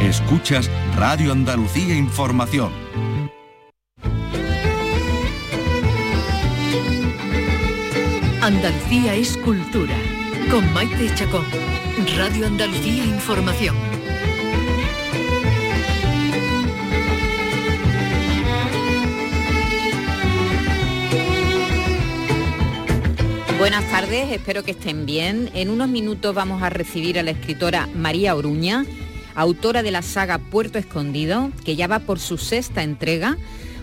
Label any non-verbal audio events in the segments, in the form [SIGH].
Escuchas Radio Andalucía Información. Andalucía es cultura. Con Maite Chacón. Radio Andalucía Información. Buenas tardes, espero que estén bien. En unos minutos vamos a recibir a la escritora María Oruña, autora de la saga Puerto Escondido, que ya va por su sexta entrega.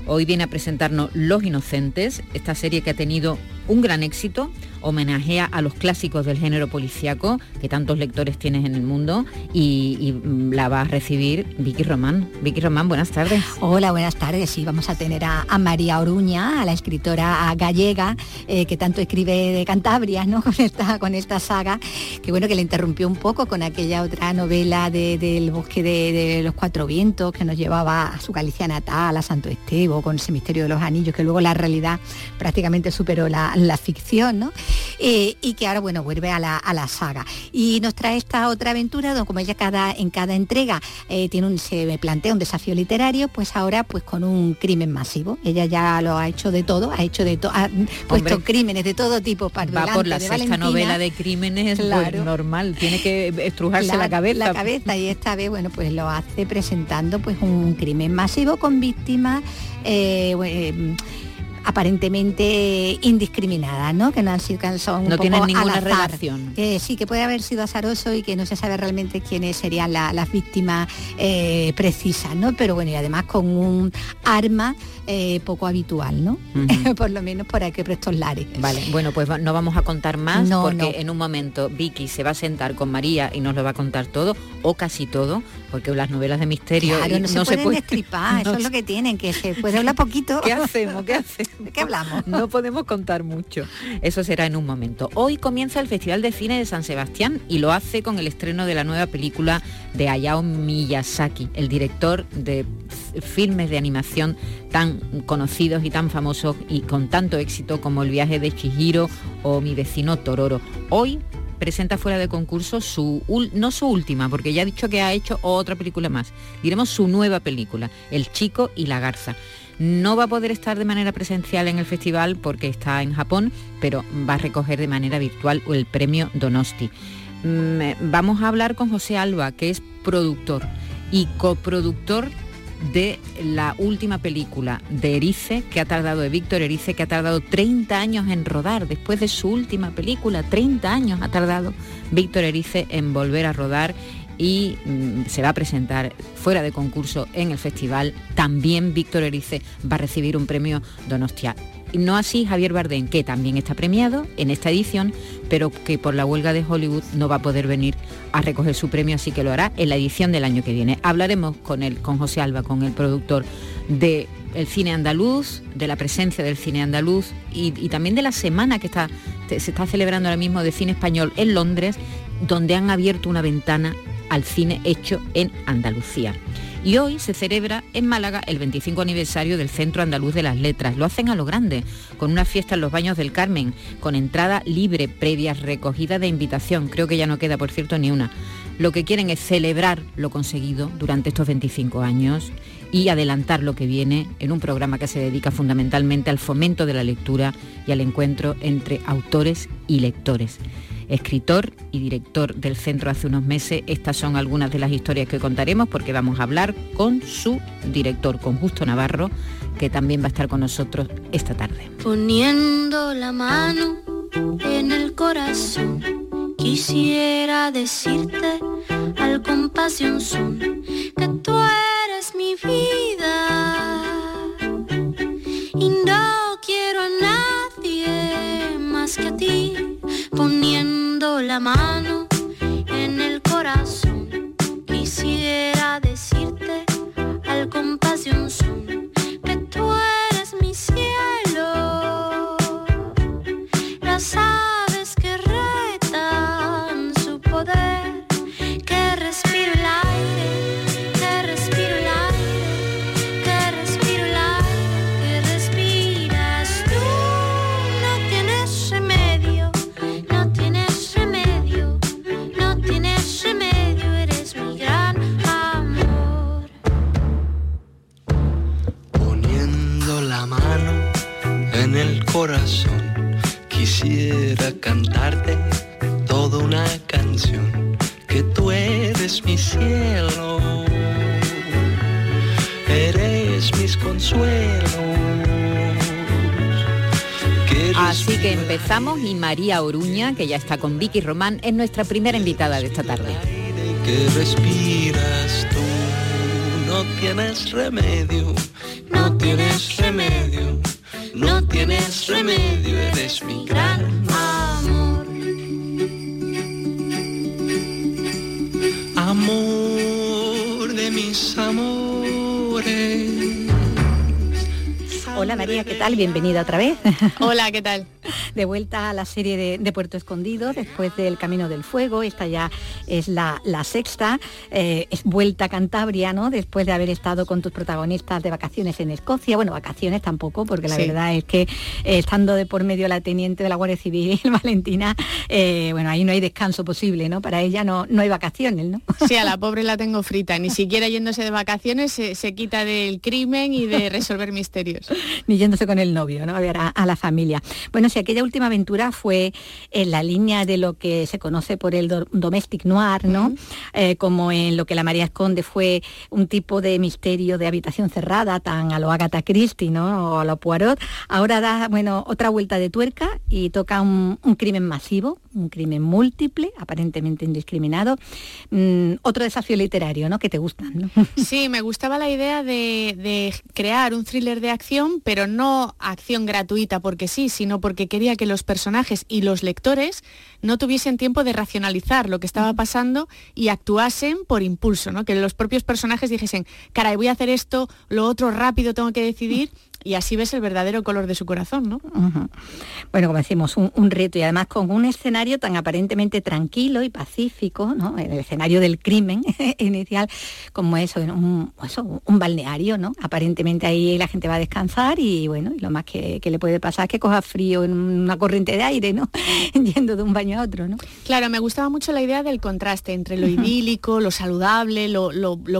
Hoy viene a presentarnos Los Inocentes, esta serie que ha tenido un gran éxito homenajea a los clásicos del género policíaco que tantos lectores tienes en el mundo y, mm, la va a recibir Vicky Román. Vicky Román, buenas tardes. Hola, buenas tardes. Sí, vamos a tener a, María Oruña, a la escritora gallega eh, que tanto escribe de Cantabria, ¿no? [LAUGHS] Con esta, con esta saga, que bueno que le interrumpió un poco con aquella otra novela del bosque de, los cuatro vientos que nos llevaba a su Galicia natal, a Santo Estevo, con ese misterio de los anillos, que luego la realidad prácticamente superó la, la ficción, ¿no? Eh, y que ahora, bueno, vuelve a la, saga. Y nos trae esta otra aventura, donde como ella cada, en cada entrega eh, tiene un, se plantea un desafío literario, pues ahora pues con un crimen masivo. Ella ya lo ha hecho de todo, ha hecho de todo, ha puesto crímenes de todo tipo para Va por la sexta novela de crímenes, pues, claro. normal, tiene que estrujarse la, cabeza. La cabeza y esta vez, bueno, pues lo hace presentando pues un crimen masivo con víctimas eh, aparentemente indiscriminadas, ¿no? Que no han sido son no tienen ninguna relación. sí, que puede haber sido azaroso y que no se sabe realmente quiénes serían las víctimas eh, precisas, ¿no? Pero bueno, y además con un arma eh, poco habitual, ¿no? [LAUGHS] por lo menos por aquí por estos lares. Vale, bueno, pues no vamos a contar más porque en un momento Vicky se va a sentar con María y nos lo va a contar todo, o casi todo, porque las novelas de misterio no, se, pueden destripar, [LAUGHS] eso es lo que tienen, que se puede hablar poquito. [LAUGHS] ¿Qué hacemos? ¿Qué hacemos? ¿De qué hablamos? No podemos contar mucho. Eso será en un momento. Hoy comienza el Festival de Cine de San Sebastián y lo hace con el estreno de la nueva película de Hayao Miyazaki, el director de filmes de animación tan conocidos y tan famosos y con tanto éxito como El viaje de Chihiro o Mi vecino Tororo. Hoy presenta fuera de concurso su, no su última, porque ya ha dicho que ha hecho otra película más, diremos su nueva película, El chico y la garza. No va a poder estar de manera presencial en el festival porque está en Japón, pero va a recoger de manera virtual el premio Donosti. Mm, vamos a hablar con José Alba, que es productor y coproductor de la última película de Erice, que ha tardado, de Víctor Erice, que ha tardado 30 años en rodar, después de su última película, 30 años ha tardado Víctor Erice en volver a rodar y mm, se va a presentar fuera de concurso en el festival. También Víctor Erice va a recibir un premio Donostia. No así Javier Bardem, que también está premiado en esta edición, pero que por la huelga de Hollywood no va a poder venir a recoger su premio, así que lo hará en la edición del año que viene. Hablaremos con él, con José Alba, con el productor del cine andaluz, de la presencia del cine andaluz y, también de la semana que está, se está celebrando ahora mismo de cine español en Londres, donde han abierto una ventana al cine hecho en Andalucía. Y hoy se celebra en Málaga el 25 aniversario del Centro Andaluz de las Letras. Lo hacen a lo grande, con una fiesta en los Baños del Carmen, con entrada libre, previa recogida de invitación. Creo que ya no queda, por cierto, ni una. Lo que quieren es celebrar lo conseguido durante estos 25 años y adelantar lo que viene en un programa que se dedica fundamentalmente al fomento de la lectura y al encuentro entre autores y lectores escritor y director del centro hace unos meses. Estas son algunas de las historias que contaremos porque vamos a hablar con su director, con Justo Navarro, que también va a estar con nosotros esta tarde. Poniendo la mano en el corazón, quisiera decirte al compás de un son que tú eres mi vida y no quiero a nadie más que a ti poniendo la mano en el corazón. Quisiera decirte al compás de un son corazón. Quisiera cantarte toda una canción, que tú eres mi cielo, eres mis consuelos. Así que empezamos y María Oruña, que ya está con Vicky Román, es nuestra primera invitada de esta tarde. Que respiras tú, no tienes remedio, no tienes remedio no tienes remedio, eres mi gran amor. Amor de mis amores. Hola María, ¿qué tal? Bienvenida otra vez. Hola, ¿qué tal? De vuelta a la serie de, Puerto Escondido, después del Camino del Fuego, esta ya es la, sexta, eh, es vuelta a Cantabria, ¿no? Después de haber estado con tus protagonistas de vacaciones en Escocia, bueno, vacaciones tampoco, porque la verdad es que eh, estando de por medio la teniente de la Guardia Civil, [LAUGHS] Valentina, eh, bueno, ahí no hay descanso posible, ¿no? Para ella no, no hay vacaciones, ¿no? Sí, a la [LAUGHS] pobre la tengo frita, ni siquiera yéndose de vacaciones se, se quita del crimen y de resolver misterios. [LAUGHS] ni yéndose con el novio, ¿no? A ver a, la familia. Bueno, si aquella última aventura fue en la línea de lo que se conoce por el domestic noir, ¿no? Eh, como en lo que la María Esconde fue un tipo de misterio de habitación cerrada, tan a lo Agatha Christie, ¿no? O a lo Poirot. Ahora da, bueno, otra vuelta de tuerca y toca un, crimen masivo, un crimen múltiple, aparentemente indiscriminado. Mm, otro desafío literario, ¿no? Que te gustan, ¿no? [LAUGHS] Sí, me gustaba la idea de, de crear un thriller de acción, pero no acción gratuita porque sí, sino porque quería que los personajes y los lectores no tuviesen tiempo de racionalizar lo que estaba pasando y actuasen por impulso, ¿no? Que los propios personajes dijesen, caray, voy a hacer esto, lo otro rápido tengo que decidir y así ves el verdadero color de su corazón, ¿no? Bueno, como decimos, un, reto y además con un escenario tan aparentemente tranquilo y pacífico, ¿no? El escenario del crimen [LAUGHS] inicial, como eso, un, eso, un balneario, ¿no? Aparentemente ahí la gente va a descansar y bueno, y lo más que, le puede pasar es que coja frío en una corriente de aire, ¿no? [LAUGHS] Yendo de un baño a otro, ¿no? Claro, me gustaba mucho la idea del contraste entre lo idílico, lo saludable, lo,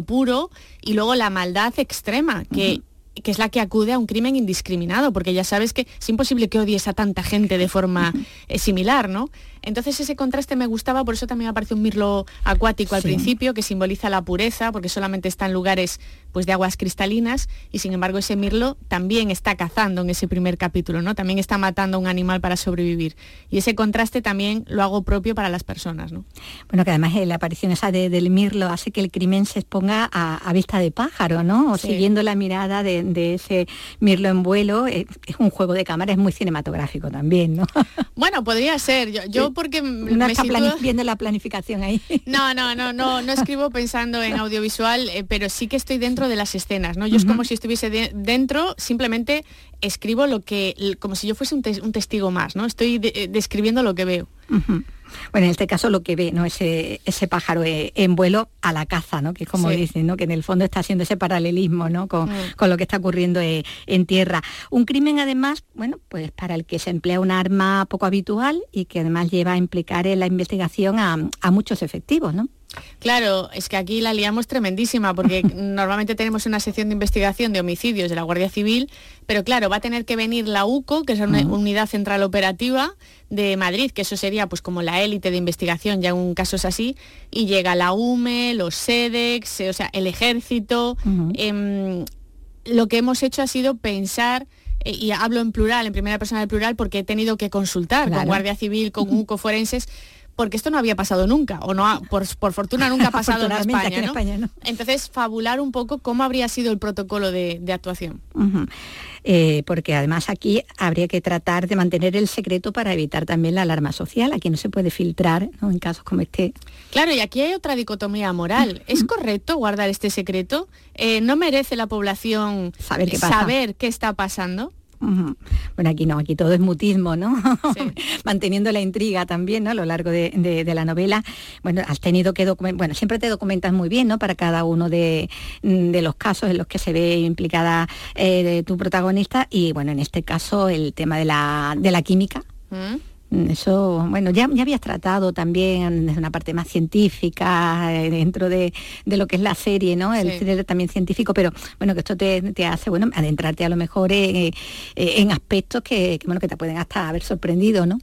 puro y luego la maldad extrema, que que es la que acude a un crimen indiscriminado, porque ya sabes que es imposible que odies a tanta gente de forma eh, similar, ¿no? Entonces ese contraste me gustaba, por eso también aparece un mirlo acuático al principio, que simboliza la pureza, porque solamente está en lugares pues, de aguas cristalinas, y sin embargo ese mirlo también está cazando en ese primer capítulo, ¿no? También está matando a un animal para sobrevivir. Y ese contraste también lo hago propio para las personas, ¿no? Bueno, que además la aparición esa del mirlo hace que el crimen se exponga a, vista de pájaro, ¿no? O siguiendo la mirada de, ese mirlo en vuelo, eh, es, un juego de cámara, es muy cinematográfico también, ¿no? [LAUGHS] Bueno, podría ser. Yo, porque no está viendo la planificación ahí. [LAUGHS] No, no, no, no, no escribo pensando en audiovisual, eh, pero sí que estoy dentro de las escenas, ¿no? Yo es como si estuviese dentro, simplemente escribo lo que, como si yo fuese un, testigo más, ¿no? Estoy eh, describiendo lo que veo. Bueno, en este caso lo que ve, ¿no? Ese, ese pájaro eh, en vuelo a la caza, ¿no? Que es como dicen, ¿no? Que en el fondo está haciendo ese paralelismo, ¿no? Con, mm. lo que está ocurriendo eh, en tierra. Un crimen además, bueno, pues para el que se emplea un arma poco habitual y que además lleva a implicar en la investigación a, a muchos efectivos, ¿no? Claro, es que aquí la liamos tremendísima porque [LAUGHS] normalmente tenemos una sección de investigación de homicidios de la Guardia Civil, pero claro, va a tener que venir la UCO, que es una unidad central operativa de Madrid, que eso sería pues como la élite de investigación ya en casos así, y llega la UME, los SEDEX, o sea, el ejército. Em, lo que hemos hecho ha sido pensar eh, y hablo en plural, en primera persona del plural, porque he tenido que consultar con Guardia Civil, con UCO forenses, porque esto no había pasado nunca, o no por, fortuna nunca ha [LAUGHS] pasado en España, ¿no? Entonces, fabular un poco cómo habría sido el protocolo de, actuación. Eh, porque además aquí habría que tratar de mantener el secreto para evitar también la alarma social. Aquí no se puede filtrar en casos como este. Claro, y aquí hay otra dicotomía moral. ¿Es correcto guardar este secreto? Eh, ¿No merece la población saber saber qué está pasando? Bueno, aquí no, aquí todo es mutismo, ¿no? [LAUGHS] Manteniendo la intriga también, ¿no? A lo largo de, la novela. Bueno, has tenido que documentar, bueno, siempre te documentas muy bien, ¿no? Para cada uno de, los casos en los que se ve implicada eh, tu protagonista y, bueno, en este caso el tema de la, de la química. ¿Mm? Mm, eso, bueno, ya, ya habías tratado también desde una parte más científica, eh, dentro de, lo que es la serie, ¿no? El sí. también científico, pero bueno, que esto te, hace, bueno, adentrarte a lo mejor en, eh, en aspectos que, bueno, que te pueden hasta haber sorprendido, ¿no?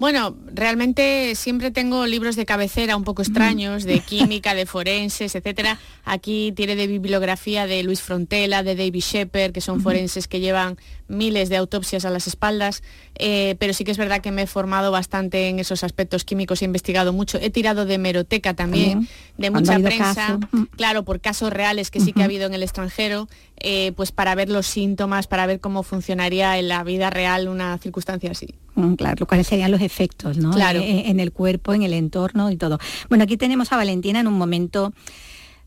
Bueno, realmente siempre tengo libros de cabecera un poco extraños, de [LAUGHS] química, de forenses, etcétera. Aquí tiene de bibliografía de Luis Frontela, de David Shepard, que son forenses que llevan miles de autopsias a las espaldas, eh, pero sí que es verdad que me he formado bastante en esos aspectos químicos, he investigado mucho, he tirado de meroteca también, de mucha prensa, claro, por casos reales que sí que ha habido en el extranjero, eh, pues para ver los síntomas, para ver cómo funcionaría en la vida real una circunstancia así. Mm, claro, cuáles serían los efectos, ¿no? Claro. Eh, en el cuerpo, en el entorno y todo. Bueno, aquí tenemos a Valentina en un momento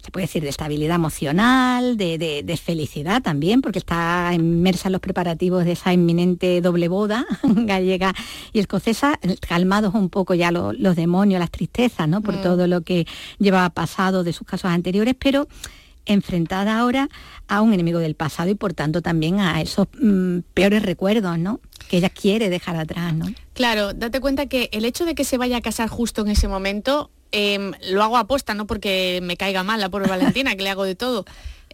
se puede decir de estabilidad emocional, de, felicidad también, porque está inmersa en los preparativos de esa inminente doble boda [LAUGHS] gallega y escocesa, calmados un poco ya los, demonios, las tristezas, ¿no? Por mm. todo lo que lleva pasado de sus casos anteriores, pero enfrentada ahora a un enemigo del pasado y por tanto también a esos mm, peores recuerdos, ¿no? Que ella quiere dejar atrás, ¿no? Claro, date cuenta que el hecho de que se vaya a casar justo en ese momento em, lo hago aposta, no porque me caiga mal la pobre Valentina, que le hago de todo.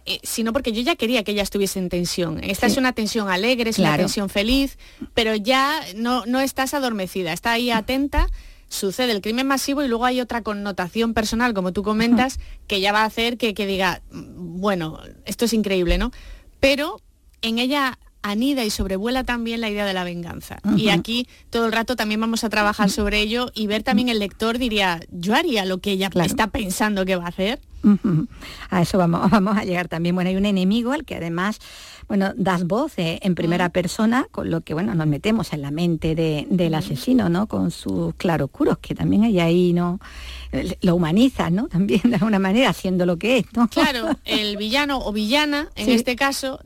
Eh, sino porque yo ya quería que ella estuviese en tensión. Esta es una tensión alegre, es una tensión feliz, pero ya no, no estás adormecida, está ahí atenta sucede el crimen masivo y luego hay otra connotación personal, como tú comentas, que ya va a hacer que, que diga, bueno, esto es increíble, ¿no? Pero en ella anida y sobrevuela también la idea de la venganza. Y aquí todo el rato también vamos a trabajar sobre ello y ver también el lector diría, yo haría lo que ella está pensando que va a hacer. [LAUGHS] A eso vamos, [LAUGHS] vamos a llegar también. Bueno, hay un enemigo al que además bueno, das voz eh, en primera persona, con lo que bueno, nos metemos en la mente del asesino, ¿no? Con sus claroscuros, que también hay ahí, ¿no? Lo humaniza, ¿no? [LAUGHS] También de alguna manera, siendo lo que es, ¿no? Claro, el villano o villana, en este caso,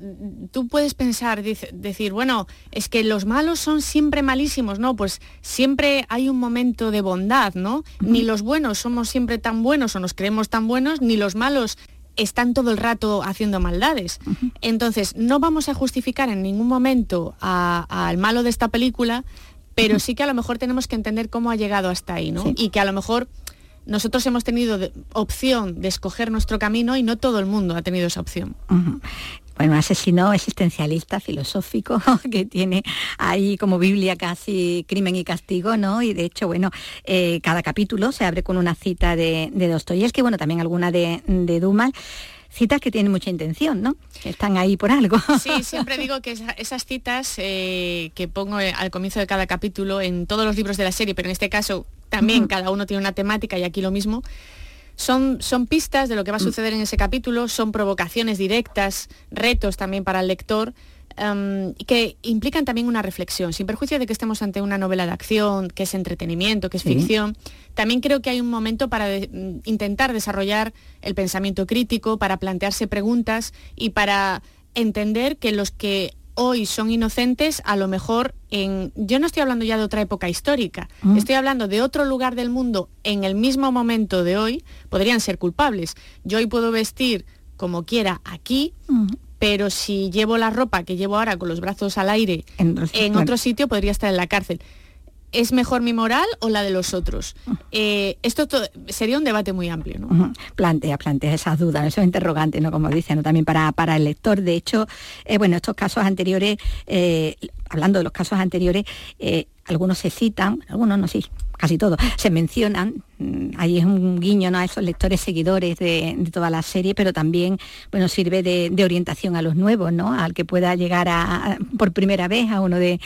tú puedes pensar, decir, bueno, es que los malos son siempre malísimos, ¿no? Pues siempre hay un momento de bondad, ¿no? Ni los buenos somos siempre tan buenos o nos creemos tan buenos, ni los malos están todo el rato haciendo maldades. Entonces, no vamos a justificar en ningún momento al malo de esta película, pero sí que a lo mejor tenemos que entender cómo ha llegado hasta ahí, ¿no? Y que a lo mejor nosotros hemos tenido opción de escoger nuestro camino y no todo el mundo ha tenido esa opción bueno, un asesino existencialista, filosófico, [LAUGHS] que tiene ahí como Biblia casi crimen y castigo, ¿no? Y de hecho, bueno, eh, cada capítulo se abre con una cita de, de Dostoyevsky, bueno, también alguna de, de Dumas citas que tienen mucha intención, ¿no? Están ahí por algo. [LAUGHS] Sí, [LAUGHS] siempre digo que esas citas eh, que pongo eh, al comienzo de cada capítulo en todos los libros de la serie, pero en este caso también cada uno tiene una temática y aquí lo mismo, son, son pistas de lo que va a mm. suceder en ese capítulo, son provocaciones directas, retos también para el lector, em, que implican también una reflexión, sin perjuicio de que estemos ante una novela de acción, que es entretenimiento, que es ficción. También creo que hay un momento para mm, intentar desarrollar el pensamiento crítico, para plantearse preguntas y para entender que los que hoy son inocentes, a lo mejor en... Yo no estoy hablando ya de otra época histórica, mm. estoy hablando de otro lugar del mundo en el mismo momento de hoy, podrían ser culpables. Yo hoy puedo vestir como quiera aquí, mm. pero si llevo la ropa que llevo ahora con los brazos al aire en otro sitio, podría estar en la cárcel. ¿Es mejor mi moral o la de los otros? Eh, esto sería un debate muy amplio. ¿no? Plantea, plantea esas dudas, esos interrogantes, ¿no? como dicen, también para, para el lector. De hecho, eh, bueno, estos casos anteriores, eh, hablando de los casos anteriores, algunos se citan, algunos no, sí, casi todos, se mencionan, mm, ahí es un guiño ¿no? a esos lectores seguidores de, toda la serie, pero también bueno, sirve de, orientación a los nuevos, ¿no? al que pueda llegar a, por primera vez a uno de,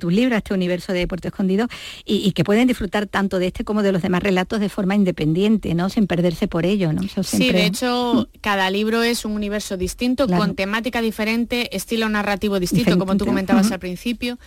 tus libros, a este universo de Puerto Escondido, y, que pueden disfrutar tanto de este como de los demás relatos de forma independiente, ¿no? sin perderse por ello. ¿no? Sí, de hecho, cada libro es un universo distinto, con temática diferente, estilo narrativo distinto, como tú comentabas al principio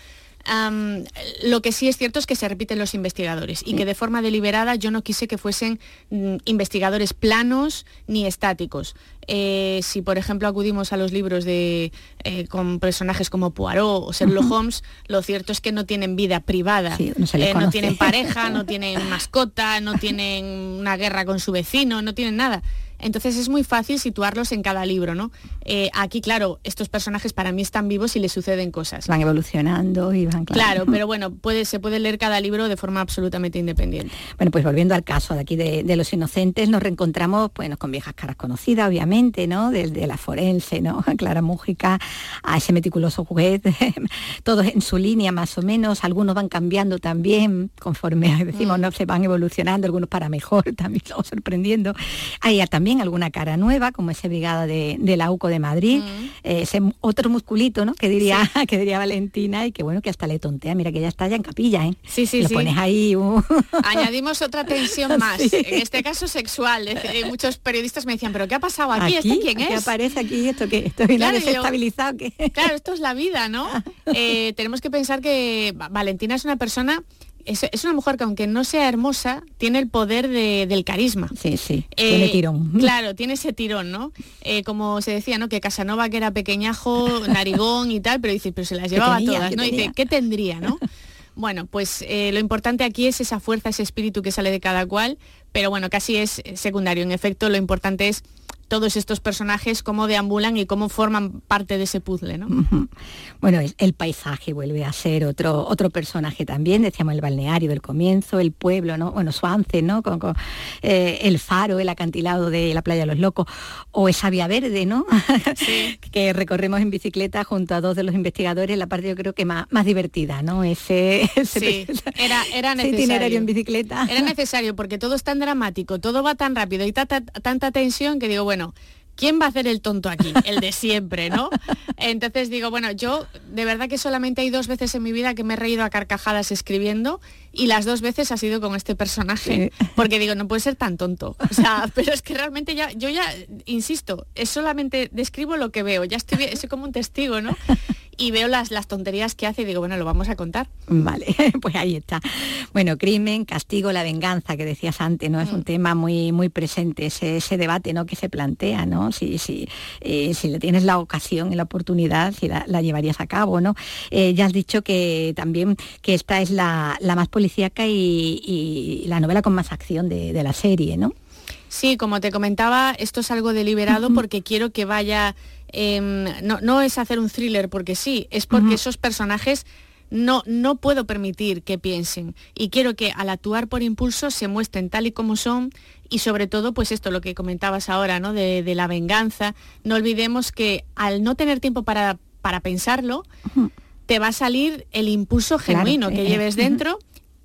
lo que sí es cierto es que se repiten los investigadores y que de forma deliberada yo no quise que fuesen mm, investigadores planos ni estáticos. Eh, si por ejemplo acudimos a los libros de, eh, con personajes como Poirot o Sherlock Holmes, lo cierto es que no tienen vida privada, eh, no tienen pareja, no [LAUGHS] tienen mascota, no tienen una guerra con su vecino, no tienen nada Entonces es muy fácil situarlos en cada libro, ¿no? Eh, aquí, claro, estos personajes para mí están vivos y les suceden cosas. Van evolucionando y van claro. [LAUGHS] pero bueno, puede, se puede leer cada libro de forma absolutamente independiente. Bueno, pues volviendo al caso de aquí de, los inocentes, nos reencontramos bueno, con viejas caras conocidas, obviamente, ¿no? Desde la forense, ¿no? [LAUGHS] Clara Mújica, a ese meticuloso juez, [LAUGHS] todos en su línea más o menos, algunos van cambiando también conforme decimos, mm. no se van evolucionando, algunos para mejor, también estamos sorprendiendo. Hay también alguna cara nueva, como esa brigada de, la UCO de Madrid, mm. eh, ese otro musculito, ¿no? Que diría, [LAUGHS] que diría Valentina y que bueno, que hasta le tontea, mira que ya está ya en capilla, ¿eh? Sí, sí, Lo pones ahí. Uh. [LAUGHS] Añadimos otra tensión más, en este caso sexual. muchos periodistas me decían, ¿pero qué ha pasado aquí? ¿Este quién es? ¿Qué aparece aquí? ¿Esto que ¿Esto claro, desestabilizado? Claro, esto es la vida, ¿no? [LAUGHS] Eh, tenemos que pensar que Valentina es una persona es, una mujer que aunque no sea hermosa, tiene el poder del carisma. Sí, sí, eh, tiene tirón. [LAUGHS] Claro, tiene ese tirón, ¿no? Eh, como se decía, ¿no? Que Casanova que era pequeñajo, [LAUGHS] narigón y tal, pero dice, pero se las llevaba todas, ¿no? Y dice, ¿qué tendría, no? [LAUGHS] Bueno, pues eh, lo importante aquí es esa fuerza, ese espíritu que sale de cada cual, pero bueno, casi es secundario. En efecto, lo importante es todos estos personajes, cómo deambulan y cómo forman parte de ese puzzle. ¿no? Bueno, el, paisaje vuelve a ser otro, otro personaje también, decíamos el balneario del comienzo, el pueblo, ¿no? Bueno, Suance, ¿no? Con, eh, el faro, el acantilado de la playa de los locos, o esa vía verde, ¿no? [LAUGHS] que recorremos en bicicleta junto a dos de los investigadores, la parte yo creo que más, más divertida, ¿no? Ese, [LAUGHS] sí, era, era necesario. itinerario en bicicleta. Era necesario porque todo es tan dramático, todo va tan rápido y tanta tensión que digo, bueno, bueno, ¿quién va a hacer el tonto aquí? El de siempre, ¿no? Entonces digo, bueno, yo de verdad que solamente hay dos veces en mi vida que me he reído a carcajadas escribiendo y las dos veces ha sido con este personaje. Porque digo, no puede ser tan tonto. O sea, [LAUGHS] pero es que realmente ya, yo ya, insisto, es solamente describo lo que veo, ya estoy, soy como un testigo, ¿no? Y veo las, las tonterías que hace y digo, bueno, lo vamos a contar. Vale, [LAUGHS] pues ahí está. Bueno, crimen, castigo, la venganza, que decías antes, ¿no? Es un mm. tema muy, muy presente, ese, ese, debate ¿no? que se plantea, ¿no? Si, si, eh, si le tienes la ocasión y la oportunidad, si la, llevarías a cabo, ¿no? Eh, ya has dicho que también que esta es la, más policíaca y, la novela con más acción de, de la serie, ¿no? Sí, como te comentaba, esto es algo deliberado porque quiero que vaya Em, no, es hacer un thriller porque sí, es porque esos personajes no, no puedo permitir que piensen. Y quiero que al actuar por impulso se muestren tal y como son y sobre todo pues esto lo que comentabas ahora ¿no? de, la venganza. No olvidemos que al no tener tiempo para, para pensarlo te va a salir el impulso genuino que lleves dentro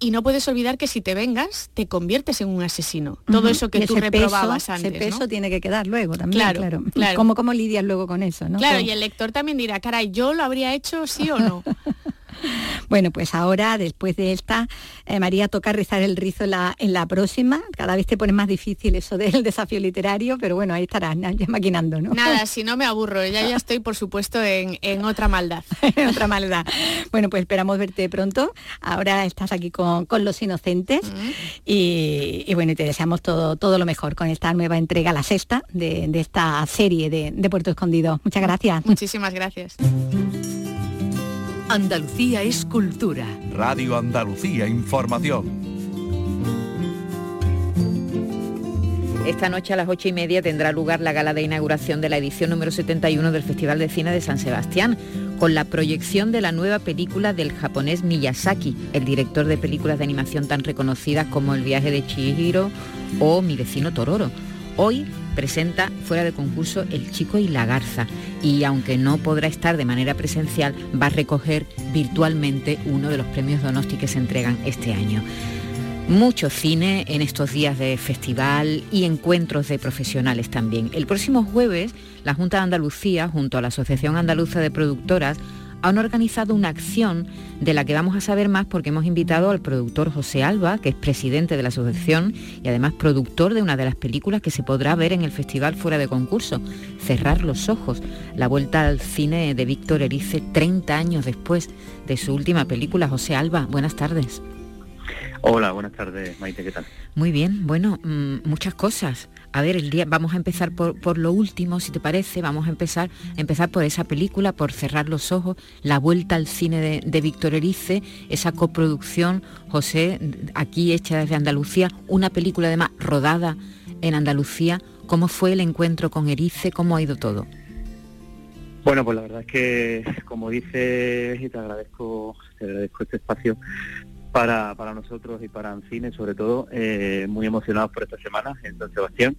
y no puedes olvidar que si te vengas, te conviertes en un asesino. Todo eso que tú reprobabas antes. Ese peso tiene que quedar luego también. Claro, claro. ¿Cómo, ¿Cómo lidias luego con eso? ¿no? Claro, y el lector también dirá, caray, ¿yo lo habría hecho sí o no? [LAUGHS] [LAUGHS] Bueno, pues ahora, después de esta, eh, María, toca rezar el rizo en la, en la próxima. Cada vez te pone más difícil eso del desafío literario, pero bueno, ahí estarás maquinando, ¿no? Nada, [LAUGHS] si no me aburro, ya ya estoy, por supuesto, en, otra maldad. [LAUGHS] otra maldad. Bueno, pues esperamos verte pronto. Ahora estás aquí con, los inocentes y, bueno, te deseamos todo, todo lo mejor con esta nueva entrega, la sexta, de, esta serie de, de Puerto Escondido. Muchas gracias. Muchísimas gracias. Andalucía es cultura. Radio Andalucía Información. Esta noche a las ocho y media tendrá lugar la gala de inauguración de la edición número 71 del Festival de Cine de San Sebastián, con la proyección de la nueva película del japonés Miyazaki, el director de películas de animación tan reconocidas como El viaje de Chihiro o Mi vecino Tororo. Hoy presenta fuera de concurso El Chico y la Garza y aunque no podrá estar de manera presencial, va a recoger virtualmente uno de los premios Donosti que se entregan este año. Mucho cine en estos días de festival y encuentros de profesionales también. El próximo jueves, la Junta de Andalucía, junto a la Asociación Andaluza de Productoras, han organizado una acción de la que vamos a saber más porque hemos invitado al productor José Alba, que es presidente de la asociación y además productor de una de las películas que se podrá ver en el festival fuera de concurso, Cerrar los Ojos, la vuelta al cine de Víctor Erice 30 años después de su última película. José Alba, buenas tardes. Hola, buenas tardes, Maite, ¿qué tal? Muy bien, bueno, mm, muchas cosas. A ver, el día, vamos a empezar por, lo último, si te parece, vamos a empezar, empezar por esa película, por cerrar los ojos, la vuelta al cine de, Víctor Erice, esa coproducción, José, aquí hecha desde Andalucía, una película además rodada en Andalucía ¿Cómo fue el encuentro con Erice? ¿Cómo ha ido todo? Bueno, pues la verdad es que, como dices, y te agradezco, te agradezco este espacio para, para nosotros y para Ancine, sobre todo, eh, muy emocionados por esta semana en San Sebastián,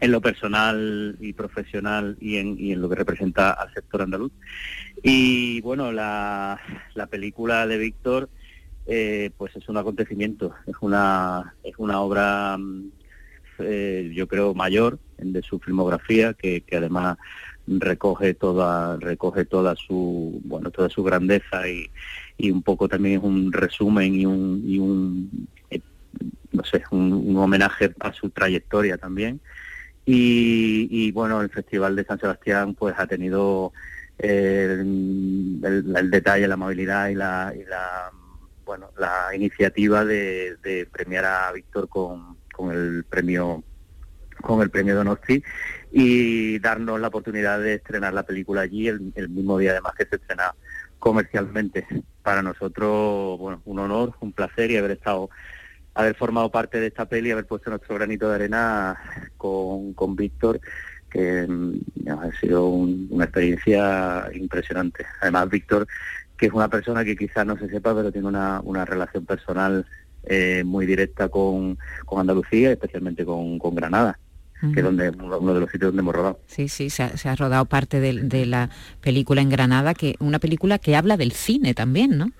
en lo personal y profesional y en, y en lo que representa al sector andaluz. Y bueno, la, la película de Víctor eh, pues es un acontecimiento, es una, es una obra, mm, eh, yo creo, mayor de su filmografía, que, además recoge toda, recoge toda su, bueno, toda su grandeza y, y un poco también es un resumen y un, y un eh, no sé, un, homenaje a su trayectoria también. Y, bueno, el Festival de San Sebastián pues ha tenido el, el, detalle, la amabilidad y la, y la bueno, la iniciativa de, premiar a Víctor con, el premio con el premio Donosti y darnos la oportunidad de estrenar la película allí el, mismo día además que se estrena comercialmente. Para nosotros, bueno, un honor, un placer y haber estado, haber formado parte de esta peli, haber puesto nuestro granito de arena con, con Víctor, que mm, ha sido una experiencia impresionante. Además, Víctor que es una persona que quizás no se sepa, pero tiene una, una relación personal eh, muy directa con, con Andalucía, especialmente con, con Granada que es donde, uno de los sitios donde hemos rodado. Sí, sí, se ha, rodado parte de, de, la película en Granada, que una película que habla del cine también, ¿no?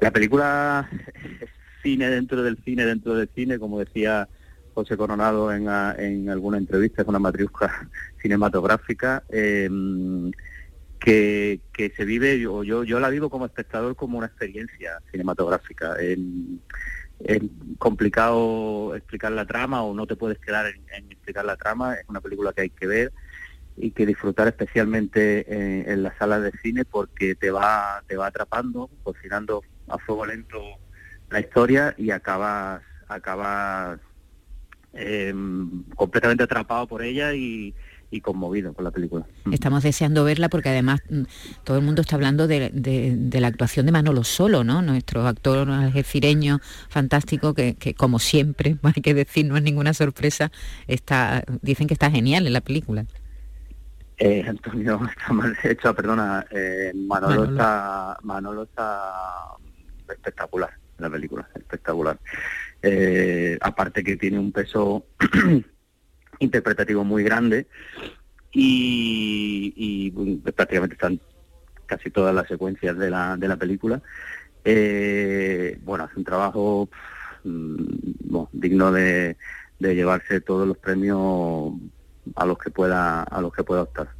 La película es cine dentro del cine, dentro del cine, como decía José Coronado en, en alguna entrevista, es una matriusca [LAUGHS] cinematográfica. Eh, que, se vive, yo, yo, yo la vivo como espectador como una experiencia cinematográfica. Es, complicado explicar la trama o no te puedes quedar en, explicar la trama, es una película que hay que ver y que disfrutar especialmente en, las salas de cine porque te va, te va atrapando, cocinando a fuego lento la historia y acabas, acabas em, completamente atrapado por ella y, y conmovido con la película. Mm. Estamos deseando verla porque además mm, todo el mundo está hablando de, la actuación de Manolo Solo, ¿no? Nuestro actor algecireño fantástico que, como siempre, [LAUGHS] hay que decir, no es ninguna sorpresa, está, dicen que está genial en la película. Eh, Antonio [LAUGHS] está mal hecho, perdona, eh, Manolo, está Manolo está espectacular en la película, espectacular. Eh, aparte que tiene un peso [CLEARS THROAT] interpretativo muy grande y, prácticamente están casi todas las secuencias de la, de la película. Eh, bueno, hace un trabajo mm, digno de llevarse todos los premios a los que pueda a los que pueda optar.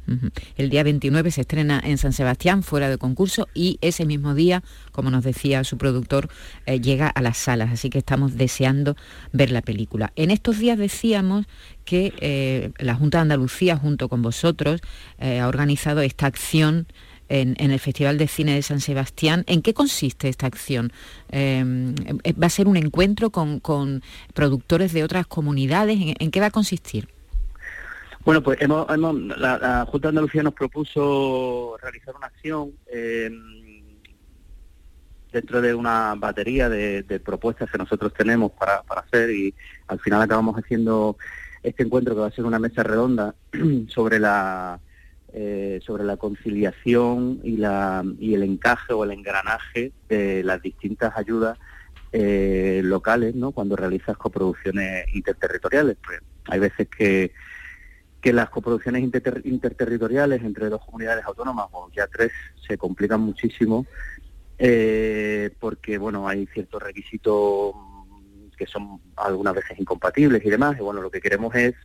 El día 29 se estrena en San Sebastián fuera de concurso y ese mismo día, como nos decía su productor, eh, llega a las salas, así que estamos deseando ver la película. En estos días decíamos que eh, la Junta de Andalucía junto con vosotros eh, ha organizado esta acción en, el Festival de Cine de San Sebastián. ¿En qué consiste esta acción? ¿Va a ser un encuentro con, productores de otras comunidades? ¿En qué va a consistir? Bueno, pues hemos, la, Junta de Andalucía nos propuso realizar una acción em, dentro de una batería de, propuestas que nosotros tenemos para, hacer y al final acabamos haciendo este encuentro que va a ser una mesa redonda [CLEARS THROAT] sobre la eh, sobre la conciliación y la y el encaje o el engranaje de las distintas ayudas eh, locales, ¿no? Cuando realizas coproducciones interterritoriales, pues hay veces que que las coproducciones interterritoriales entre dos comunidades autónomas o ya tres se complican muchísimo eh, porque bueno hay ciertos requisitos que son algunas veces incompatibles y demás y bueno lo que queremos es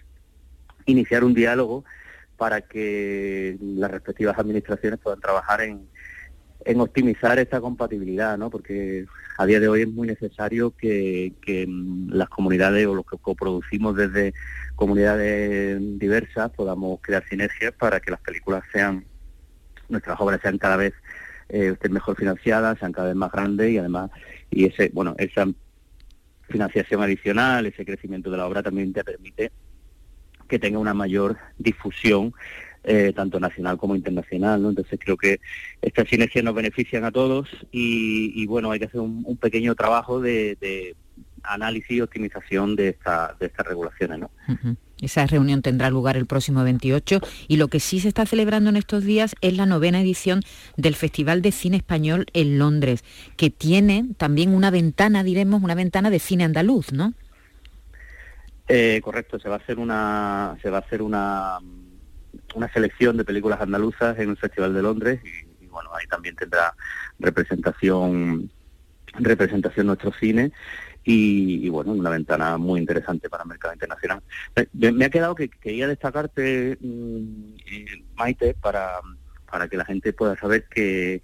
iniciar un diálogo para que las respectivas administraciones puedan trabajar en, en optimizar esta compatibilidad, ¿no? Porque a día de hoy es muy necesario que, que las comunidades o los que coproducimos desde comunidades diversas podamos crear sinergias para que las películas sean, nuestras obras sean cada vez eh, mejor financiadas, sean cada vez más grandes y además, y ese, bueno, esa financiación adicional, ese crecimiento de la obra también te permite que tenga una mayor difusión eh, tanto nacional como internacional, ¿no? Entonces creo que estas sinergias nos benefician a todos y, bueno, hay que hacer un, pequeño trabajo de análisis y optimización de, esta, de estas regulaciones. ¿no? Esa reunión tendrá lugar el próximo 28 y lo que sí se está celebrando en estos días es la novena edición del Festival de Cine Español en Londres, que tiene también una ventana, diremos, una ventana de cine andaluz, ¿no? Eh, correcto, se va a hacer una se va a hacer una, una selección de películas andaluzas en el Festival de Londres y, bueno ahí también tendrá representación representación nuestro cine y, bueno, una ventana muy interesante para el mercado internacional. Me, ha quedado que quería destacarte, mm, eh, Maite, para, para que la gente pueda saber que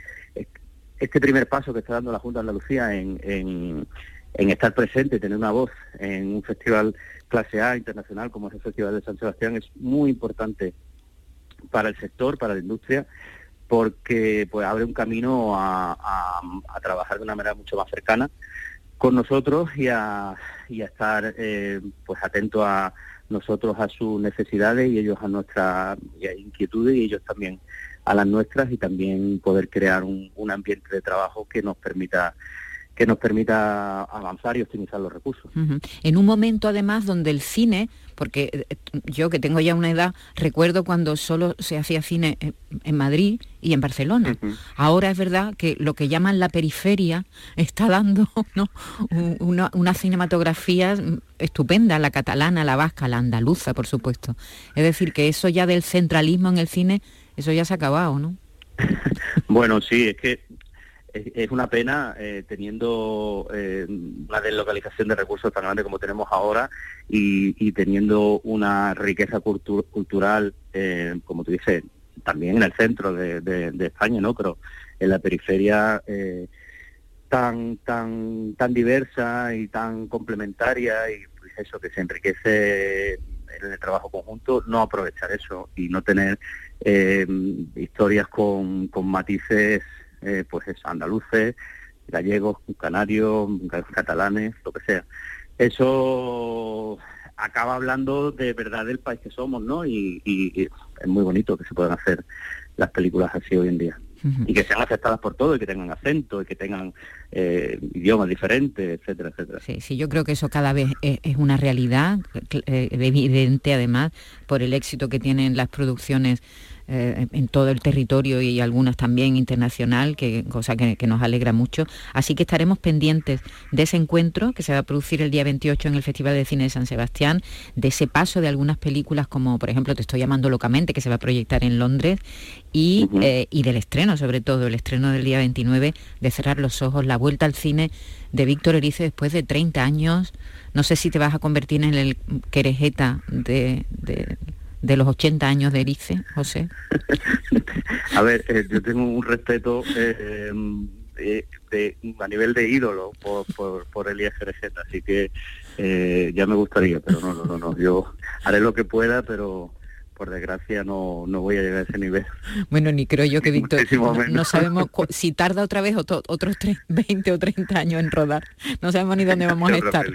este primer paso que está dando la Junta de Andalucía en, en estar presente, tener una voz en un festival clase A internacional como es el Festival de San Sebastián es muy importante para el sector, para la industria, porque pues abre un camino a, trabajar de una manera mucho más cercana con nosotros y a, y a estar eh, pues atento a nosotros a sus necesidades y ellos a nuestras inquietudes y ellos también a las nuestras y también poder crear un, un ambiente de trabajo que nos permita que nos permita avanzar y optimizar los recursos. En un momento además donde el cine, porque eh, eh, yo que tengo ya una edad, recuerdo cuando solo se hacía cine en Madrid y en Barcelona. Ahora es verdad que lo que llaman la periferia está dando [LAUGHS] ¿no? una, una cinematografía estupenda, la catalana, la vasca, la andaluza, por supuesto. Es decir, que eso ya del centralismo en el cine, eso ya se ha acabado, ¿no? [LAUGHS] bueno, sí, es que es, una pena eh, teniendo eh, una deslocalización de recursos tan grande como tenemos ahora y, teniendo una riqueza cultural, eh, como tú dices, también en el centro de, España, ¿no? Pero en la periferia tan tan tan diversa y tan complementaria y pues eso que se enriquece en el trabajo conjunto, no aprovechar eso y no tener historias con, con matices eh, pues es andaluces, gallegos, canarios, catalanes, lo que sea. Eso acaba hablando de verdad del país que somos, ¿no? Y, es muy bonito que se puedan hacer las películas así hoy en día. Y que sean aceptadas por todo, y que tengan acento, y que tengan eh, idiomas diferentes, etcétera, etcétera. Sí, sí, yo creo que eso cada vez es, una realidad, eh, evidente además, por el éxito que tienen las producciones eh, en todo el territorio y algunas también internacional, que, cosa que, nos alegra mucho. Así que estaremos pendientes de ese encuentro que se va a producir el día 28 en el Festival de Cine de San Sebastián, de ese paso de algunas películas como, por ejemplo, Te estoy llamando locamente, que se va a proyectar en Londres, y, eh, y del estreno, sobre todo, el estreno del día 29 de Cerrar los Ojos, la vuelta al cine de Víctor Erice después de 30 años. No sé si te vas a convertir en el querejeta de de los 80 años de Erice, José? [LAUGHS] a ver, eh, yo tengo un respeto eh, a nivel de ídolo por, por, por Elías así que eh, ya me gustaría, pero no, no, no, no, yo haré lo que pueda, pero por desgracia no, no voy a llegar a ese nivel. Bueno, ni creo yo que [LAUGHS] Víctor, no, sabemos si tarda otra vez otros 20 [LAUGHS] o 30 años en rodar, no sabemos ni dónde vamos a [LAUGHS] estar.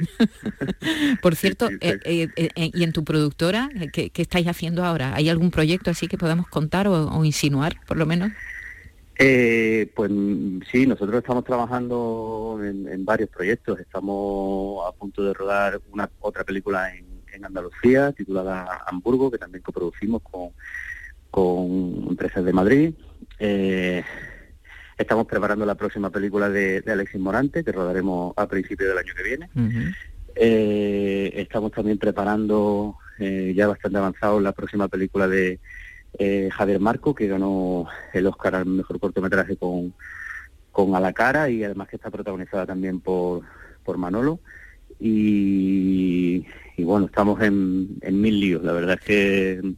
por cierto, eh, eh, eh, ¿y en tu productora ¿qué, estáis haciendo ahora? ¿Hay algún proyecto así que podamos contar o, insinuar, por lo menos? pues sí, nosotros estamos trabajando en, en, varios proyectos. Estamos a punto de rodar una otra película en en Andalucía, titulada Hamburgo, que también coproducimos con, con empresas de Madrid. Eh, estamos preparando la próxima película de, Alexis Morante, que rodaremos a principios del año que viene. Eh, estamos también preparando, eh, ya bastante avanzado, la próxima película de Javier Marco, que ganó el Oscar al mejor cortometraje con, con A la cara y además que está protagonizada también por, por Manolo. Y, y bueno, estamos en, en mil líos. La verdad es que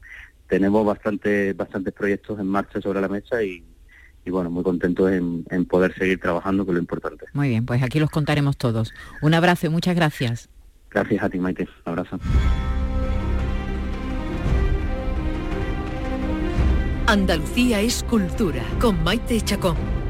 tenemos bastante, bastantes proyectos en marcha sobre la mesa y, bueno, muy contentos en, en, poder seguir trabajando, que es lo importante. Muy bien, pues aquí los contaremos todos. Un abrazo y muchas gracias. Gracias a ti, Maite. Un abrazo. Andalucía es cultura, con Maite Chacón.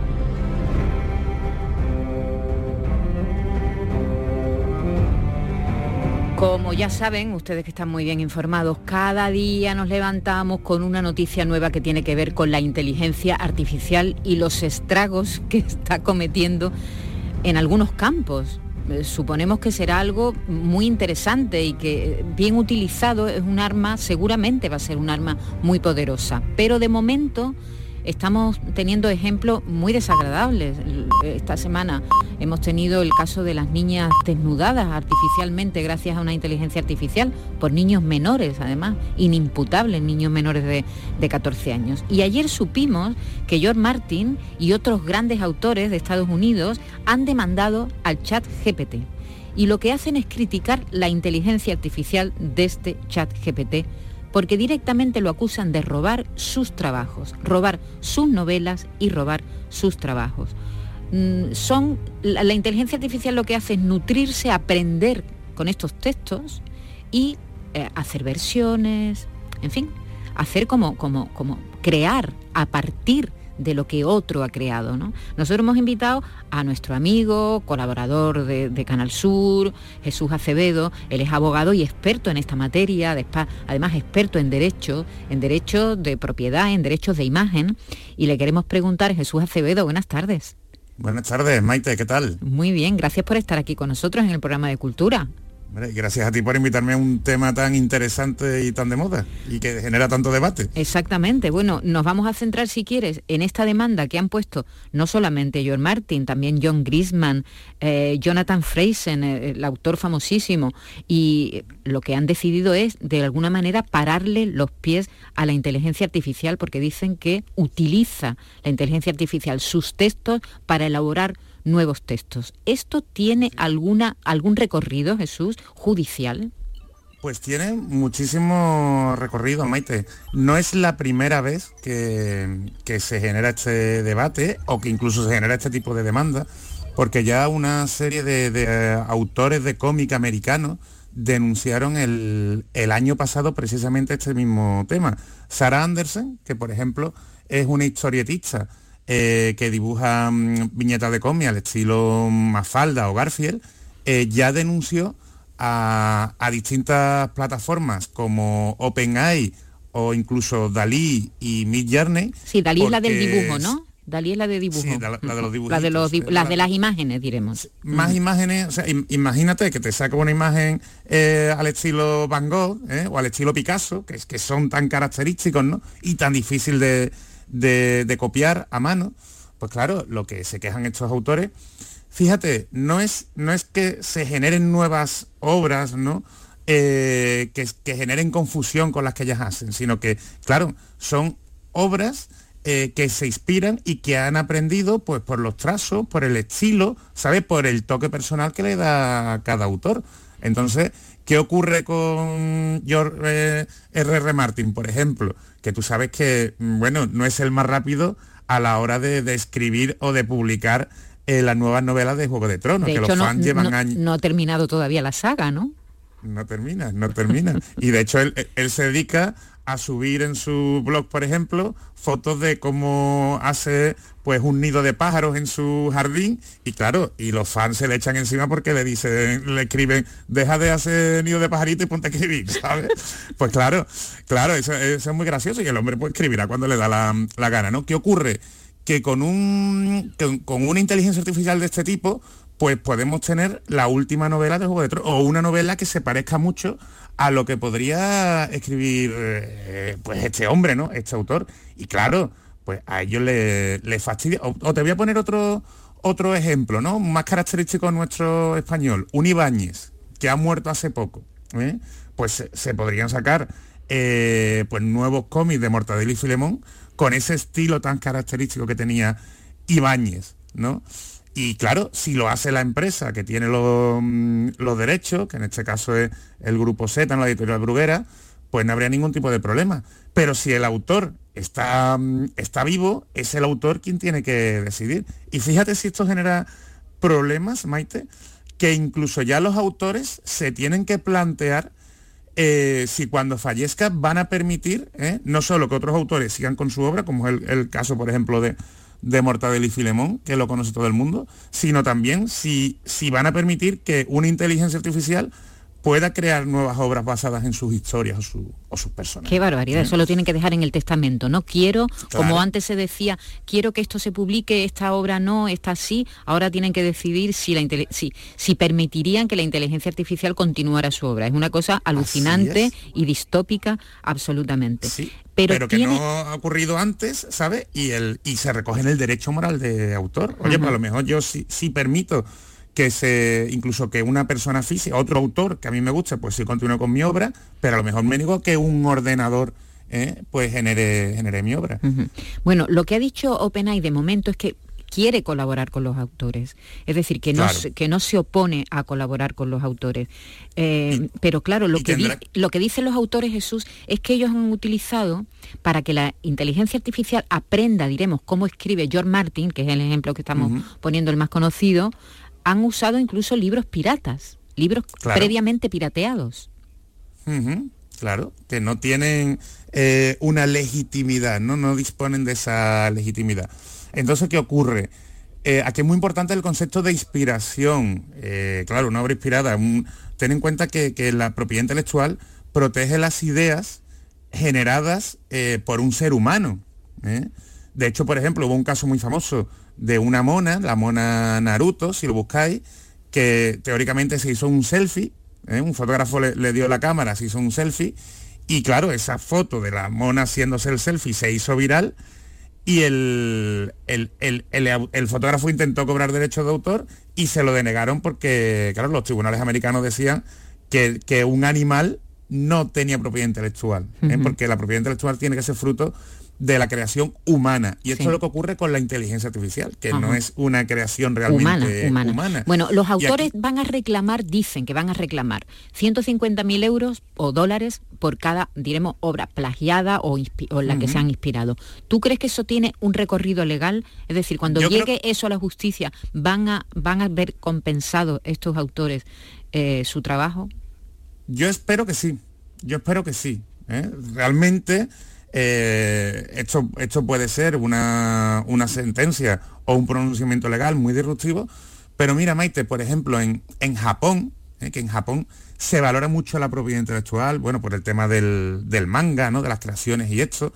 Como ya saben, ustedes que están muy bien informados, cada día nos levantamos con una noticia nueva que tiene que ver con la inteligencia artificial y los estragos [LAUGHS] que está cometiendo en algunos campos. eh, suponemos que será algo muy interesante y que eh, bien utilizado es un arma, seguramente va a ser un arma muy poderosa. Pero de momento estamos teniendo ejemplos muy desagradables. Esta semana hemos tenido el caso de las niñas desnudadas artificialmente gracias a una inteligencia artificial por niños menores, además, inimputables niños menores de, 14 años. Y ayer supimos que George Martin y otros grandes autores de Estados Unidos han demandado al chat GPT. Y lo que hacen es criticar la inteligencia artificial de este chat GPT porque directamente lo acusan de robar sus trabajos, robar sus novelas y robar sus trabajos. Mm, son, la, inteligencia artificial lo que hace es nutrirse, aprender con estos textos y eh, hacer versiones, en fin, hacer como, como, como crear a partir de lo que otro ha creado. ¿no? Nosotros hemos invitado a nuestro amigo, colaborador de, Canal Sur, Jesús Acevedo, él es abogado y experto en esta materia, además experto en derecho, en derechos de propiedad, en derechos de imagen, y le queremos preguntar, Jesús Acevedo, buenas tardes. Buenas tardes, Maite, ¿qué tal? Muy bien, gracias por estar aquí con nosotros en el programa de Cultura. Gracias a ti por invitarme a un tema tan interesante y tan de moda y que genera tanto debate. Exactamente. Bueno, nos vamos a centrar, si quieres, en esta demanda que han puesto no solamente John Martin, también John Grisman, eh, Jonathan Freisen, eh, el autor famosísimo, y lo que han decidido es, de alguna manera, pararle los pies a la inteligencia artificial porque dicen que utiliza la inteligencia artificial sus textos para elaborar nuevos textos. ¿Esto tiene alguna, algún recorrido, Jesús, judicial? Pues tiene muchísimo recorrido, Maite. No es la primera vez que, se genera este debate o que incluso se genera este tipo de demanda, porque ya una serie de, eh, autores de cómic americanos denunciaron el, el, año pasado precisamente este mismo tema. Sarah Anderson, que por ejemplo es una historietista eh, que dibuja mm, viñetas de cómic al estilo Mafalda o Garfield, eh, ya denunció a, distintas plataformas como OpenAI o incluso Dalí y Midjourney. Sí, Dalí es la del dibujo, ¿no? Dalí es la de dibujo. Sí, la, de los dibujos. La de los las de las imágenes, diremos. Más imágenes, o sea, imagínate que te saca una imagen eh, al estilo Van Gogh o al estilo Picasso, que, que son tan característicos, ¿no? Y tan difícil de, de, copiar a mano, pues claro, lo que se quejan estos autores, fíjate, no es, no es que se generen nuevas obras, ¿no? Eh, que, generen confusión con las que ellas hacen, sino que, claro, son obras eh, que se inspiran y que han aprendido pues, por los trazos, por el estilo, ¿sabes? Por el toque personal que le da cada autor. Entonces, ¿qué ocurre con George eh, R.R. Martin, por ejemplo? Que tú sabes que, mm, bueno, no es el más rápido a la hora de, escribir o de publicar eh, las nuevas novelas de Juego de Tronos, que los fans llevan años. No ha terminado todavía la saga, ¿no? No termina, no termina. y de hecho él, él se dedica a subir en su blog, por ejemplo, fotos de cómo hace pues un nido de pájaros en su jardín y claro, y los fans se le echan encima porque le dicen, le escriben, deja de hacer nido de pajarito y ponte a escribir, [LAUGHS] ¿sabes? pues claro, claro, eso, es muy gracioso y el hombre puede escribir a cuando le da la, gana, ¿no? ¿Qué ocurre? Que con, un, con una inteligencia artificial de este tipo, pues podemos tener la última novela de Juego de Tronos o una novela que se parezca mucho a lo que podría escribir eh, pues este hombre, ¿no? Este autor. Y claro, pues a ellos les le fastidia. O, te voy a poner otro, otro ejemplo, ¿no? Más característico nuestro español. Un Ibáñez, que ha muerto hace poco. ¿eh? Pues se, podrían sacar eh, pues nuevos cómics de Mortadelo y Filemón con ese estilo tan característico que tenía Ibáñez, ¿no? Y claro, si lo hace la empresa que tiene mm, los, derechos, que en este caso es el grupo Z, en la editorial Bruguera, pues no habría ningún tipo de problema. Pero si el autor está, mm, está vivo, es el autor quien tiene que decidir. Y fíjate si esto genera problemas, Maite, que incluso ya los autores se tienen que plantear eh, si cuando fallezca van a permitir ¿eh? no solo que otros autores sigan con su obra, como es el caso, por ejemplo, de, de Mortadelo y Filemón, que lo conoce todo el mundo, sino también si, si van a permitir que una inteligencia artificial pueda crear nuevas obras basadas en sus historias o, su, o sus personas. Qué barbaridad, eso lo tienen que dejar en el testamento. No quiero, como antes se decía, quiero que esto se publique, esta obra no, esta sí, ahora tienen que decidir si, la si, si permitirían que la inteligencia artificial continuara su obra. Es una cosa alucinante y distópica absolutamente. Pero, que no ha ocurrido antes, ¿sabes? Y, el, y se recoge en el derecho moral de autor. Oye, pues a lo mejor yo sí, sí permito que se incluso que una persona física, otro autor que a mí me gusta, pues sí continúe con mi obra, pero a lo mejor me digo que un ordenador eh, pues genere, genere mi obra. Bueno, lo que ha dicho OpenAI de momento es que quiere colaborar con los autores, es decir, que no, que no se opone a colaborar con los autores. Eh, pero claro, lo que, lo que dicen los autores, Jesús, es que ellos han utilizado para que la inteligencia artificial aprenda, diremos, cómo escribe George Martin, que es el ejemplo que estamos poniendo el más conocido, han usado incluso libros piratas, libros previamente pirateados. claro, que no tienen eh, una legitimidad, ¿no? no disponen de esa legitimidad. Entonces, ¿qué ocurre? Eh, aquí es muy importante el concepto de inspiración. Eh, claro, una obra inspirada. ten en cuenta que, la propiedad intelectual protege las ideas generadas por un ser humano. De hecho, por ejemplo, hubo un caso muy famoso de una mona, la mona Naruto, si lo buscáis, que teóricamente se hizo un selfie, ¿eh? un fotógrafo le, dio la cámara, se hizo un selfie, y claro, esa foto de la mona haciéndose el selfie se hizo viral y el, el, fotógrafo intentó cobrar derechos de autor y se lo denegaron porque, claro, los tribunales americanos decían que, que un animal no tenía propiedad intelectual, ¿eh? porque la propiedad intelectual tiene que ser fruto de la creación humana. Y esto es lo que ocurre con la inteligencia artificial, que no es una creación realmente humana. Bueno, los autores van a reclamar, dicen que van a reclamar 150.000 euros o dólares por cada, diremos, obra plagiada o, en la que se han inspirado. ¿Tú crees que eso tiene un recorrido legal? Es decir, cuando llegue eso a la justicia, ¿van a, van a ver compensado estos autores eh, su trabajo? Yo espero que sí, yo espero que sí. ¿eh? Realmente eh, esto, esto puede ser una, sentencia o un pronunciamiento legal muy disruptivo, pero mira, Maite, por ejemplo, en, en Japón, eh, que en Japón se valora mucho la propiedad intelectual, bueno, por el tema del, manga, ¿no? De las creaciones y esto.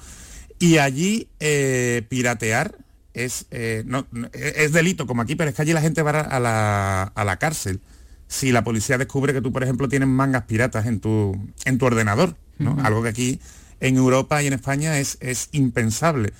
Y allí eh, piratear es, no, es delito como aquí, pero es que allí la gente va a la, a la cárcel si la policía descubre que tú, por ejemplo, tienes mangas piratas en tu, en tu ordenador, ¿no? Algo que aquí en Europa y en España es, es impensable.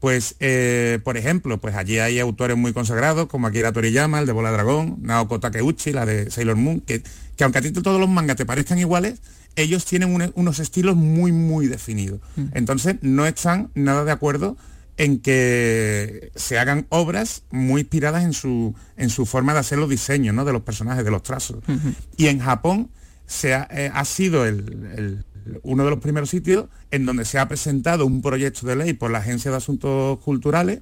Pues, eh, por ejemplo, pues allí hay autores muy consagrados como Akira Toriyama, el de Bola Dragón, Naoko Takeuchi, la de Sailor Moon, que, que aunque a ti todos los mangas te parezcan iguales, ellos tienen unos estilos muy, muy definidos. Mm. Entonces, no están nada de acuerdo en que se hagan obras muy inspiradas en su, en su forma de hacer los diseños ¿no? de los personajes, de los trazos. Y en Japón se ha, eh, sido el, uno de los primeros sitios en donde se ha presentado un proyecto de ley por la Agencia de Asuntos Culturales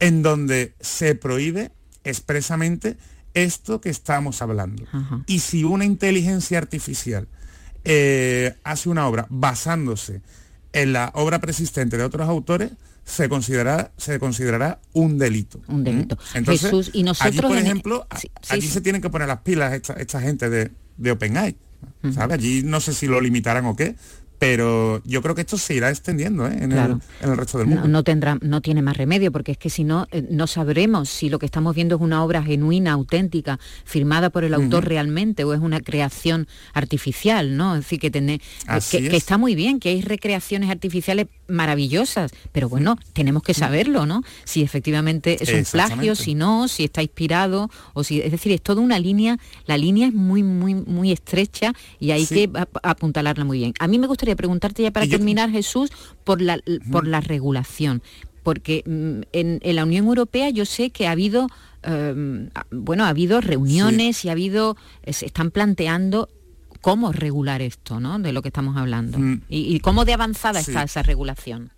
en donde se prohíbe expresamente esto que estamos hablando. Y si una inteligencia artificial eh, hace una obra basándose en la obra persistente de otros autores, se considerará, se considerará un delito. Un delito. Entonces, y nosotros allí, por ejemplo, allí se tienen que poner las pilas esta, gente de, de OpenAI. Allí no sé si lo limitarán o qué, pero yo creo que esto se irá extendiendo ¿eh? en, el, resto del mundo. No, tendrá, no tiene más remedio, porque es que si no, eh, no sabremos si lo que estamos viendo es una obra genuina, auténtica, firmada por el autor realmente, o es una creación artificial, ¿no? Es decir, que, tener, eh, que, está muy bien, que hay recreaciones artificiales maravillosas, pero bueno, tenemos que saberlo, ¿no? Si efectivamente es un plagio, si no, si está inspirado, o si, es decir, es toda una línea, la línea es muy, muy, muy estrecha y hay que apuntalarla muy bien. A mí me gustaría preguntarte ya para terminar, Jesús, por la, por la regulación. Porque mm, en, la Unión Europea yo sé que ha habido, em, bueno, ha habido reuniones y ha habido, se están planteando cómo regular esto, ¿no? De lo que estamos hablando. Mm. Y, cómo de avanzada está esa regulación.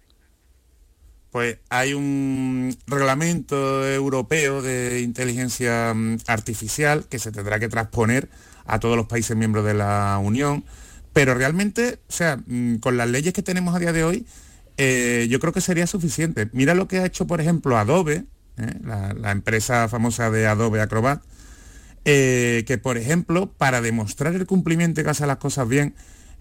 Pues hay un reglamento europeo de inteligencia mm, artificial que se tendrá que transponer a todos los países miembros de la Unión pero realmente, o sea, mm, con las leyes que tenemos a día de hoy, eh, yo creo que sería suficiente. Mira lo que ha hecho, por ejemplo, Adobe, ¿eh? la, empresa famosa de Adobe Acrobat, eh, que por ejemplo, para demostrar el cumplimiento y que hace las cosas bien,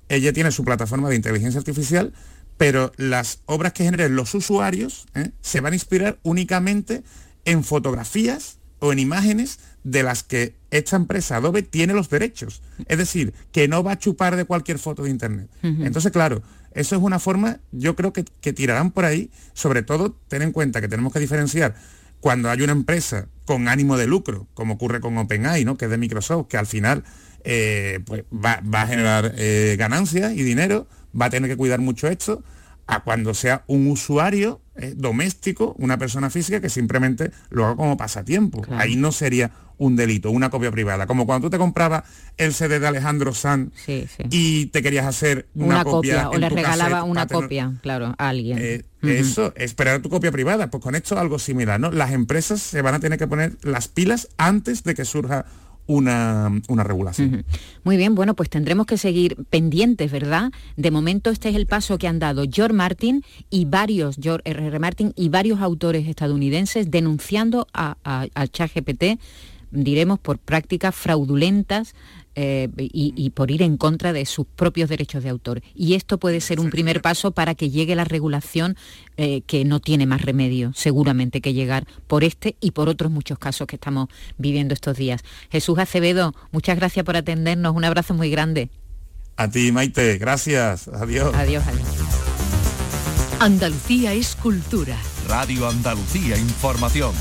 ella tiene su plataforma de inteligencia artificial, pero las obras que generen los usuarios se van a inspirar únicamente en fotografías o en imágenes de las que esta empresa Adobe tiene los derechos. Es decir, que no va a chupar de cualquier foto de Internet. Entonces, claro, eso es una forma, yo creo que, tirarán por ahí, sobre todo ten en cuenta que tenemos que diferenciar cuando hay una empresa con ánimo de lucro, como ocurre con OpenAI, ¿no? que es de Microsoft, que al final eh, pues va, a generar eh, ganancias y dinero, va a tener que cuidar mucho esto, a cuando sea un usuario eh, doméstico, una persona física que simplemente lo haga como pasatiempo. Ahí no sería un delito, una copia privada. Como cuando tú te comprabas el CD de Alejandro Sanz y te querías hacer una, copia, o le regalaba una copia, claro, a alguien. Eh, eso, esperar tu copia privada. Pues con esto algo similar, ¿no? Las empresas se van a tener que poner las pilas antes de que surja una, regulación. Muy bien, bueno, pues tendremos que seguir pendientes, ¿verdad? De momento este es el paso que han dado George Martin y varios, George R. Martin y varios autores estadounidenses denunciando a, a, ChatGPT diremos, por prácticas fraudulentas eh, y, por ir en contra de sus propios derechos de autor. Y esto puede ser un primer paso para que llegue la regulación eh, que no tiene más remedio, seguramente, que llegar por este y por otros muchos casos que estamos viviendo estos días. Jesús Acevedo, muchas gracias por atendernos. Un abrazo muy grande. A ti, Maite. Gracias. Adiós. Adiós, adiós. Andalucía es cultura. Radio Andalucía Información.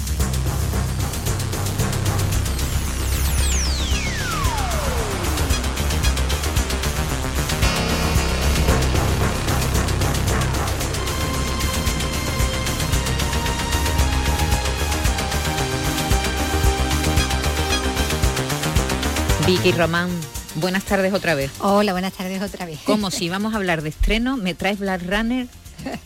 Vicky Román, buenas tardes otra vez. Hola, buenas tardes otra vez. Como si vamos a hablar de estreno, me traes Blade Runner,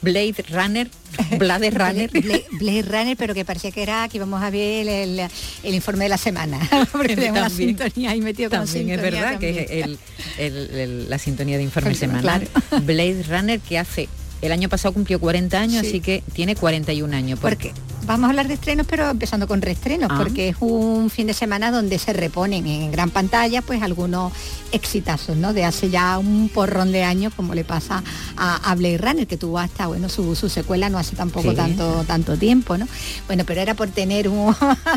Blade Runner, Blade Runner. Blade, Runner, pero que parecía que era que íbamos a ver el, informe de la semana. [LAUGHS] Porque tenemos la sintonía ahí metido con También es verdad que es la sintonía de informe semanal. Blade Runner que hace el año pasado cumplió 40 años, así que tiene 41 años. ¿Por qué? Vamos a hablar de estrenos, pero empezando con reestrenos, ah. porque es un fin de semana donde se reponen en gran pantalla pues algunos exitazos, ¿no? De hace ya un porrón de años, como le pasa a, Blade Runner, que tuvo hasta, bueno, su, secuela no hace tampoco tanto, tanto tiempo, ¿no? Bueno, pero era por tener un,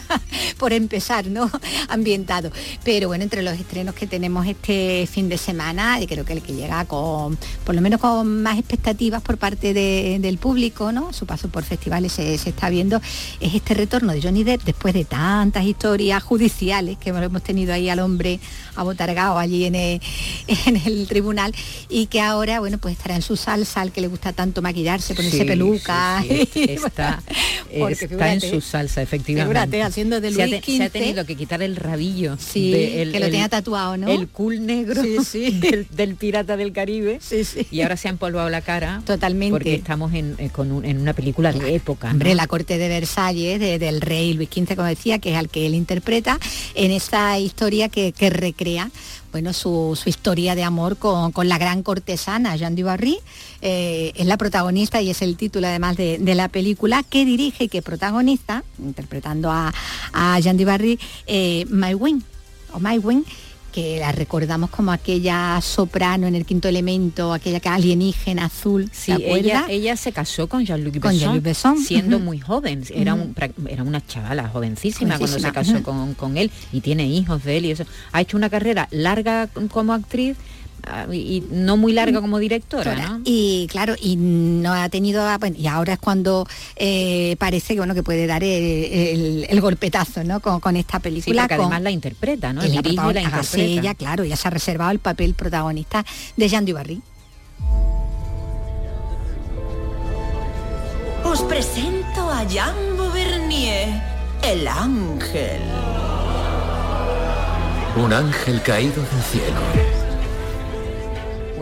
[LAUGHS] por empezar, ¿no? Ambientado. Pero bueno, entre los estrenos que tenemos este fin de semana, y creo que el que llega con, por lo menos con más expectativas por parte del público, ¿no? Su paso por festivales se está viendo es este retorno de Johnny Depp después de tantas historias judiciales que hemos tenido ahí al hombre abotargado allí en el, [LAUGHS] en el tribunal y que ahora, bueno, pues estará en su salsa, al que le gusta tanto maquillarse, ponerse peluca. está, [LAUGHS] está en su salsa, efectivamente. haciendo de Luis se, ha, tenido que quitar el rabillo. Sí, que lo tenía tatuado, ¿no? El cool negro [LAUGHS] del, pirata del Caribe. Y ahora se ha empolvado la cara. Totalmente. Porque estamos en, eh, con en una película de época. Hombre, la corte de Versalles, del rey Luis XV, como decía, que es al que él interpreta, en esta historia que, que recrea bueno, su, historia de amor con, la gran cortesana Jean Dubarry. Eh, es la protagonista y es el título además de, la película que dirige y que protagoniza, interpretando a, a Jean Dubarry, eh, My Wing, o My Wing, que la recordamos como aquella soprano en el quinto elemento, aquella que alienígena azul. Sí, ella, ella, se casó con Jean-Luc Besson, siendo muy joven. Era, era una chavala jovencísima, cuando se casó con, con, él y tiene hijos de él y eso. Ha hecho una carrera larga como actriz y no muy larga como directora, ¿no? Y claro, y no ha tenido, y ahora es cuando eh, parece que bueno que puede dar el, golpetazo, ¿no? Con, esta película. Sí, además la interpreta, ¿no? El la, la ella, claro, ya se ha reservado el papel protagonista de Jean Dubarry. Os presento a Jean Beauvernier, el ángel. Un ángel caído del cielo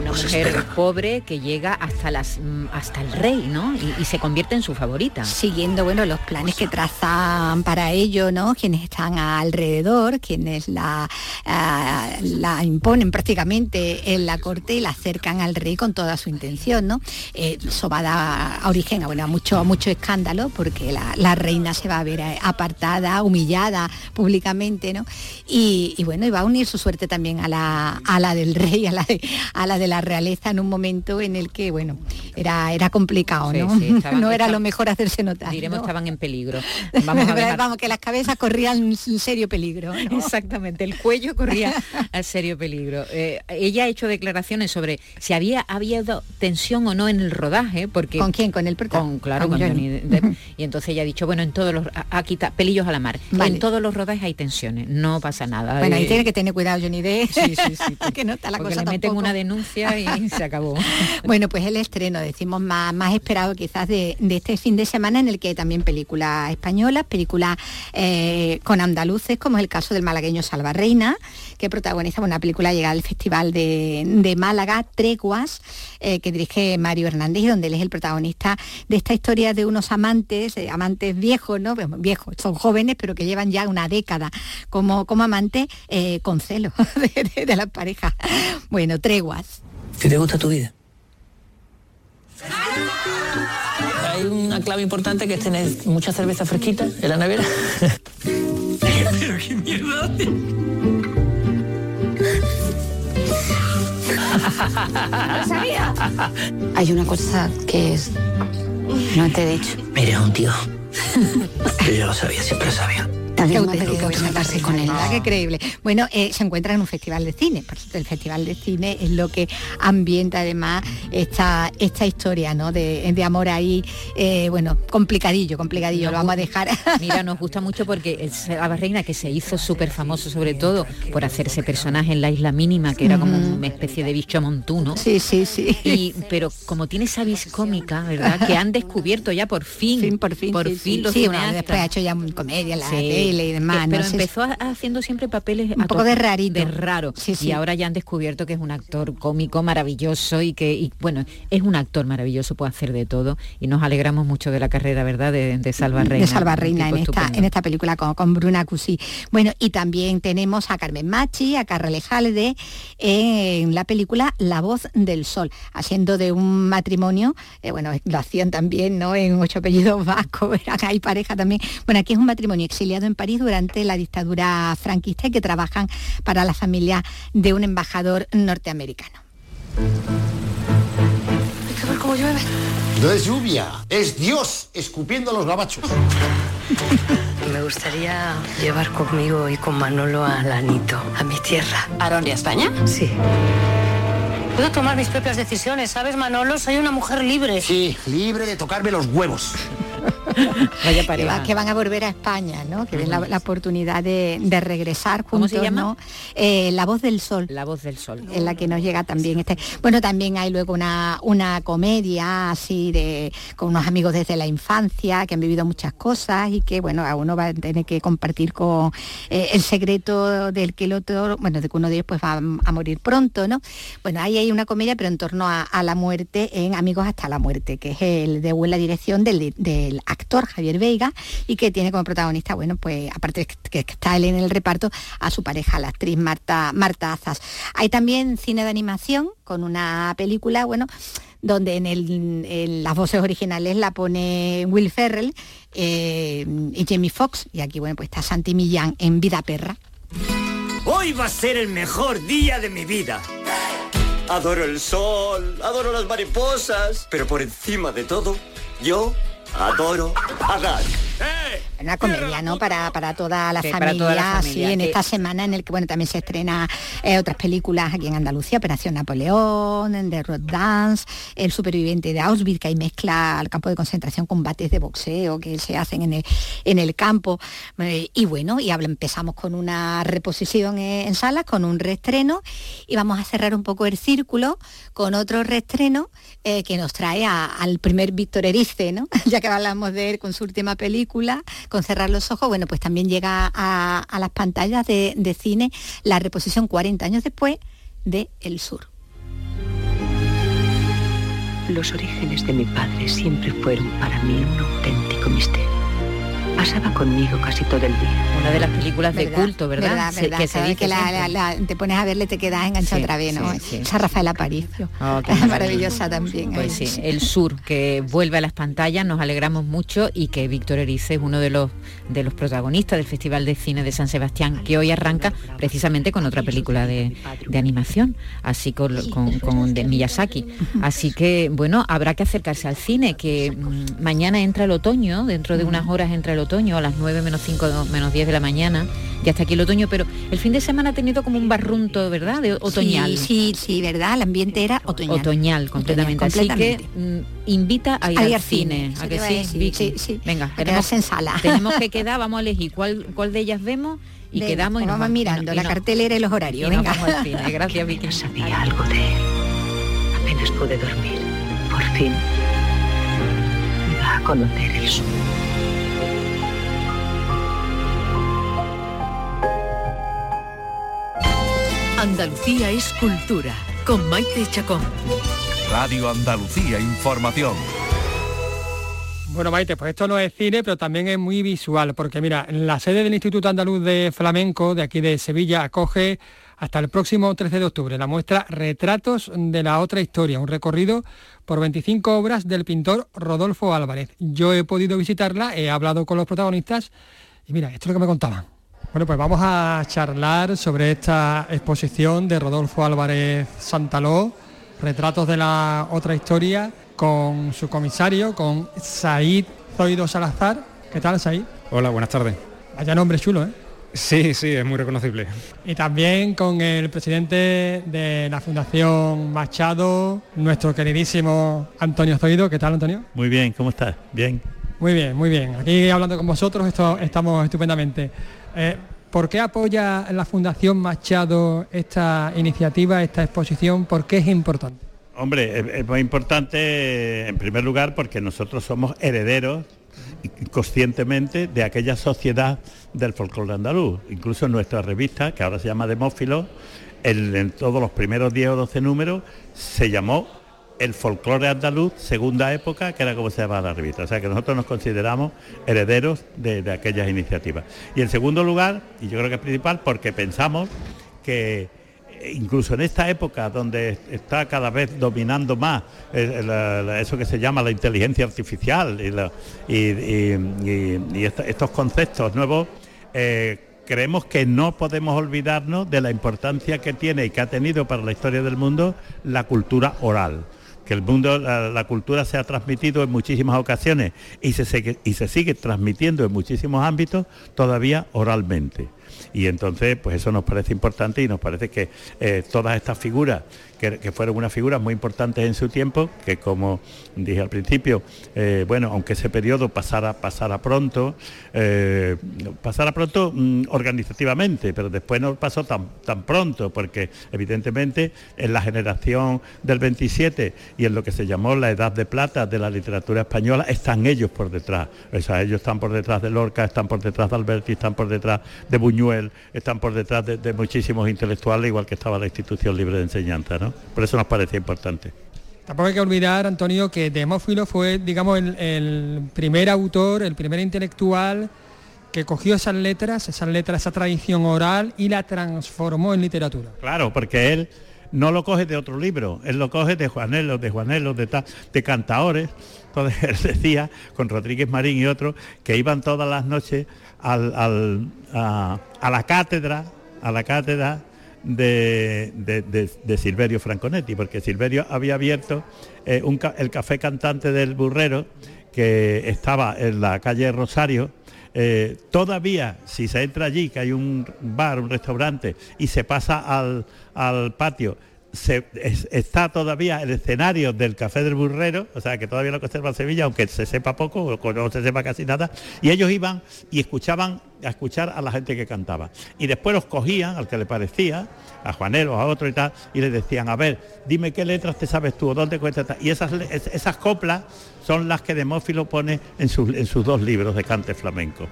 una mujer pobre que llega hasta las mm, hasta el rey, ¿no? Y, y se convierte en su favorita. Siguiendo, bueno, los planes que trazan para ello, ¿no? Quienes están alrededor, quienes la, ah, la imponen prácticamente en la corte y la acercan al rey con toda su intención, ¿no? Eh, eso va a origen a, bueno, a mucho, mucho escándalo porque la, la reina se va a ver eh, apartada, humillada públicamente, ¿no? Y, y bueno, y va a unir su suerte también a la, a la del rey, a la, de, a la de la realeza en un momento en el que, bueno, era, era complicado, ¿no? sí, [LAUGHS] estaban- no era estaban- lo mejor hacerse notar. Diremos ¿no? estaban en peligro. [LAUGHS] Vamos a dejar- Vamos, que las cabezas corrían un serio peligro. ¿no? [LAUGHS] Exactamente, el cuello corría a serio peligro. Eh, ella ha hecho declaraciones sobre si había habido tensión o no en el rodaje, porque ¿Con quién? Con el con claro, con con Johnny. Depp. Y entonces ella ha dicho, bueno, en todos los ha- ha quitado pelillos a la mar. Vale. En todos los rodajes hay tensiones, no pasa nada. Bueno, ahí Eh, tiene que tener cuidado Johnny Depp. Sí, sí, sí. que no está la porque cosa le meten tampoco. una denuncia y se acabó. [LAUGHS] Bueno, pues el estreno, decimos, más, más esperado quizás de, este fin de semana en el que también películas españolas, películas eh, con andaluces, como es el caso del malagueño Salva Reina, que protagoniza una película llegada al Festival de, Málaga, Treguas, eh, que dirige Mario Hernández donde él es el protagonista de esta historia de unos amantes, eh, amantes viejos, ¿no? Bueno, Viejos, son jóvenes, pero que llevan ya una década como, como amantes con celo [LAUGHS] de, de- de las parejas. Bueno, Treguas. Si te gusta tu vida. Hay una clave importante que es tener mucha cerveza fresquita en la nevera. Pero qué mierda. Hay una cosa que es... No te he dicho. Eres un tío. Yo ya lo sabía, siempre lo sabía. Con él. ¿Verdad? Qué creíble. Bueno, eh, se encuentra en un festival de cine. Por cierto, el festival de cine es lo que ambienta además esta, esta historia, ¿no? De, de amor ahí, eh, bueno, complicadillo, complicadillo. Nos Lo vamos a dejar. Mira, nos gusta mucho porque el Salva Reina, que se hizo súper famoso sobre todo por hacerse personaje en la isla mínima, que era como una especie de bicho montuno. Sí, sí, sí. Y, pero como tiene esa vis cómica, ¿verdad? Que han descubierto ya por fin, por fin, por sí, fin sí. los Sí, bueno, después ha hecho ya comedia en la Sí. Tele y demás. Eh, Pero ¿no? Sí, empezó haciendo siempre papeles Un poco de rarito. de raro. Sí, sí. Y ahora ya han descubierto que es un actor cómico maravilloso y que, y, bueno, es un actor maravilloso, puede hacer de todo. Y nos alegramos mucho de la carrera, ¿verdad? De, de Salva Reina. de Salva Reina en esta, en esta película con, con Bruna Cusí. Bueno, y también tenemos a Carmen Machi, a Carrele Jalde en la película La voz del sol, haciendo de un matrimonio, eh, bueno, lo hacían también, ¿no? En ocho apellidos vascos, [LAUGHS] hay pareja también. Bueno, aquí es un matrimonio exiliado en París durante la dictadura franquista y que trabajan para la familia de un embajador norteamericano. Hay que ver cómo llueve. No es lluvia, es Dios escupiendo los gabachos. [LAUGHS] Me gustaría llevar conmigo y con Manolo a Lanito, a mi tierra. ¿A dónde, a España? Sí. Puedo tomar mis propias decisiones, ¿sabes, Manolo? Soy una mujer libre. Sí, libre de tocarme los huevos. [LAUGHS] [LAUGHS] Vaya que, pareja. va- que van a volver a España, ¿no? Que ven la, la oportunidad de, de regresar ¿Cómo juntos, se llama? ¿no? Eh, la voz del sol. La voz del sol. En la que nos llega también este. Bueno, también hay luego una, una comedia así de con unos amigos desde la infancia que han vivido muchas cosas y que bueno, a uno va a tener que compartir con eh, el secreto del que el otro, bueno, de que uno de ellos pues va a, a morir pronto, ¿no? Bueno, ahí hay una comedia, pero en torno a, a la muerte en Amigos hasta la muerte, que es el de la dirección del, del actor Javier Veiga y que tiene como protagonista, bueno, pues aparte que está él en el reparto, a su pareja, la actriz Marta, Marta Azas. Hay también cine de animación con una película, bueno, donde en, el- en las voces originales la pone Will Ferrell eh, y Jamie Foxx, y aquí, bueno, pues está Santi Millán en Vida Perra. Hoy va a ser el mejor día de mi vida. Adoro el sol, adoro las mariposas, pero por encima de todo, yo adoro a Gal. Una comedia, ¿no? Para, para toda la Sí, familia, para toda la sí, en que- esta semana en el que bueno también se estrena eh, otras películas aquí en Andalucía, Operación Napoleón, The Road Dance, El superviviente de Auschwitz, que ahí mezcla el campo de concentración, combates de boxeo que se hacen en el, en el campo. Eh, y bueno, y empezamos con una reposición eh, en salas, con un reestreno, y vamos a cerrar un poco el círculo con otro reestreno eh, que nos trae a- al primer Víctor Erice, ¿no? [LAUGHS] ya que hablamos de él con su última película, con cerrar los ojos, bueno, pues también llega a, las pantallas de, de, cine la reposición 40 años después de El Sur. Los orígenes de mi padre siempre fueron para mí un auténtico misterio. Pasaba conmigo casi todo el día. Una de las películas de ¿Verdad? culto, ¿verdad? ¿Verdad? Se- verdad. que se dice que la- la- la- te pones a verle te quedas enganchado Sí, otra vez, ¿no? sí, sí. Esa Rafael Aparicio. Oh, qué Es maravilla. maravillosa también. Pues ¿eh? sí, el sur que vuelve a las pantallas, nos alegramos mucho y que Víctor Erice es uno de los de los protagonistas del Festival de Cine de San Sebastián, que hoy arranca precisamente con otra película de, de animación, así con, con- con- de Miyazaki. Así que bueno, habrá que acercarse al cine, que mm, mañana entra el otoño, dentro de unas horas entra el otoño, a las 9 menos 5 menos 10 de la mañana, ya está aquí el otoño, pero el fin de semana ha tenido como un barrunto, ¿verdad? De otoñal. Sí, sí, sí, ¿verdad? El ambiente era otoñal. Otoñal, completamente. Otoñal, Así que mm, invita a ir A al ir al cine. cine, ¿A que sí, sí, sí. Venga, A quedarse en sala. tenemos que [LAUGHS] quedar, vamos a elegir cuál, cuál de ellas vemos y Venga, quedamos y pues nos vamos mirando y la cartelera y los y horarios. nos venga. vamos al cine. [LAUGHS] Gracias, Vicky. Sabía algo de él. Apenas pude dormir. Por fin. Iba a conocer el sur. Andalucía es cultura, con Maite Chacón. Radio Andalucía Información. Bueno, Maite, pues esto no es cine, pero también es muy visual, porque mira, la sede del Instituto Andaluz de Flamenco, de aquí de Sevilla, acoge hasta el próximo 13 de octubre la muestra Retratos de la otra historia, un recorrido por 25 obras del pintor Rodolfo Álvarez. Yo he podido visitarla, he hablado con los protagonistas y mira, esto es lo que me contaban. Bueno, pues vamos a charlar sobre esta exposición de Rodolfo Álvarez Santaló, Retratos de la otra historia, con su comisario, con Said Zoido Salazar. ¿Qué tal, Said? Hola, buenas tardes. Vaya nombre chulo, ¿eh? Sí, sí, es muy reconocible. Y también con el presidente de la Fundación Machado, nuestro queridísimo Antonio Zoido. ¿Qué tal, Antonio? Muy bien, ¿cómo estás? Bien. Muy bien, muy bien. Aquí hablando con vosotros esto, estamos estupendamente. Eh, ¿Por qué apoya la Fundación Machado esta iniciativa, esta exposición? ¿Por qué es importante? Hombre, es, muy importante en primer lugar porque nosotros somos herederos conscientemente de aquella sociedad del folclore andaluz. Incluso en nuestra revista, que ahora se llama Demófilo, en todos los primeros 10 o 12 números se llamó el folclore andaluz, segunda época, que era como se llamaba la revista. O sea que nosotros nos consideramos herederos de, aquellas iniciativas. Y en segundo lugar, y yo creo que es principal, porque pensamos que eh, incluso en esta época donde está cada vez dominando más eh, la- eso que se llama la inteligencia artificial y, la- y- estos conceptos nuevos, eh, creemos que no podemos olvidarnos de la importancia que tiene y que ha tenido para la historia del mundo la cultura oral que el mundo, la, cultura se ha transmitido en muchísimas ocasiones y se, sigue, y se sigue transmitiendo en muchísimos ámbitos todavía oralmente. Y entonces, pues eso nos parece importante y nos parece que eh, todas estas figuras, que, fueron unas figuras muy importantes en su tiempo, que como dije al principio, eh, bueno, aunque ese periodo pasara, pasara pronto, eh, pasara pronto mm, organizativamente, pero después no pasó tan, tan pronto, porque evidentemente en la generación del 27 y en lo que se llamó la edad de plata de la literatura española, están ellos por detrás. O sea, ellos están por detrás de Lorca, están por detrás de Alberti, están por detrás de Buñuel, están por detrás de, de muchísimos intelectuales, igual que estaba la institución libre de enseñanza, ¿no? Por eso nos parecía importante. Tampoco hay que olvidar, Antonio, que Demófilo fue, digamos, el, el primer autor, el primer intelectual que cogió esas letras, esas letras, esa tradición oral y la transformó en literatura. Claro, porque él no lo coge de otro libro, él lo coge de Juanelo, de Juanelo, de, ta- de cantaores. Entonces [LAUGHS] él decía, con Rodríguez Marín y otros, que iban todas las noches al- al- a, a la cátedra, a la cátedra de, de- de- Silverio Franconetti, porque Silverio había abierto eh, el café cantante del burrero, que estaba en la calle Rosario, eh, todavía, si se entra allí, que hay un bar, un restaurante, y se pasa al, al patio, se- es- está todavía el escenario del Café del Burrero, o sea que todavía lo conserva Sevilla, aunque se sepa poco o no se sepa casi nada, y ellos iban y escuchaban a escuchar a la gente que cantaba. Y después los cogían, al que le parecía, a Juanero, a otro y tal, y les decían, a ver, dime qué letras te sabes tú, dónde cuentas. tal". Y esas, esas coplas son las que Demófilo pone en en sus dos libros de cante flamenco.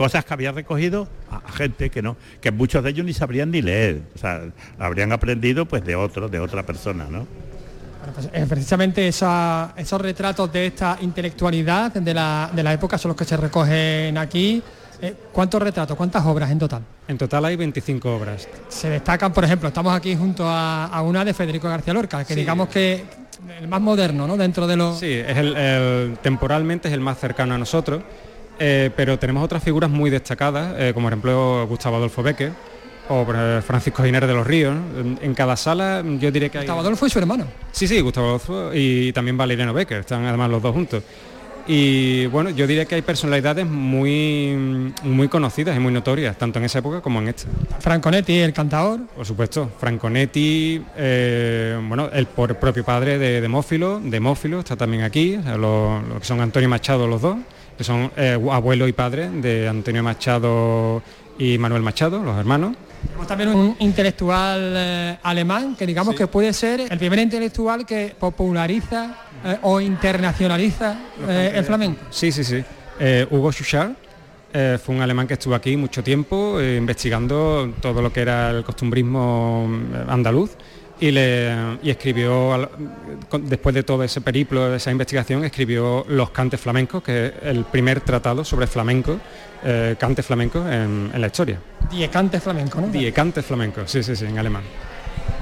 Cosas que había recogido a, a gente que no, que muchos de ellos ni sabrían ni leer, o sea, habrían aprendido pues de otro, de otra persona, ¿no? Bueno, pues, eh, precisamente esa- esos retratos de esta intelectualidad de la, de la época son los que se recogen aquí. Eh, ¿Cuántos retratos, cuántas obras en total? En total hay 25 obras. Se destacan, por ejemplo, estamos aquí junto a, a una de Federico García Lorca, que digamos que el más moderno, ¿no? Dentro de los... Sí, es el, el- temporalmente es el más cercano a nosotros, eh, pero tenemos otras figuras muy destacadas, eh, como por ejemplo Gustavo Adolfo Becker o Francisco Giner de los Ríos. En, en cada sala yo diré que hay... Gustavo Adolfo y su hermano. Sí, sí, Gustavo Adolfo y también Valeriano Becker, están además los dos juntos. Y bueno, yo diría que hay personalidades muy, muy conocidas y muy notorias, tanto en esa época como en esta. Franconetti, el cantador. Por supuesto, Franconetti, eh, bueno, el por- propio padre de Demófilo, Demófilo está también aquí, o sea, lo, lo que son Antonio Machado los dos, que son eh, abuelo y padre de Antonio Machado y Manuel Machado, los hermanos. Tenemos también un intelectual eh, alemán que digamos que puede ser el primer intelectual que populariza eh, o internacionaliza eh, el flamenco. Sí, sí, sí. Eh, Hugo Schuchard eh, fue un alemán que estuvo aquí mucho tiempo eh, investigando todo lo que era el costumbrismo andaluz y, le, y escribió, después de todo ese periplo, de esa investigación, escribió Los cantes flamencos, que es el primer tratado sobre flamenco, eh, cantes flamencos en, en la historia. Diecante flamenco, ¿no? Die cantes flamencos, sí, sí, sí, en alemán.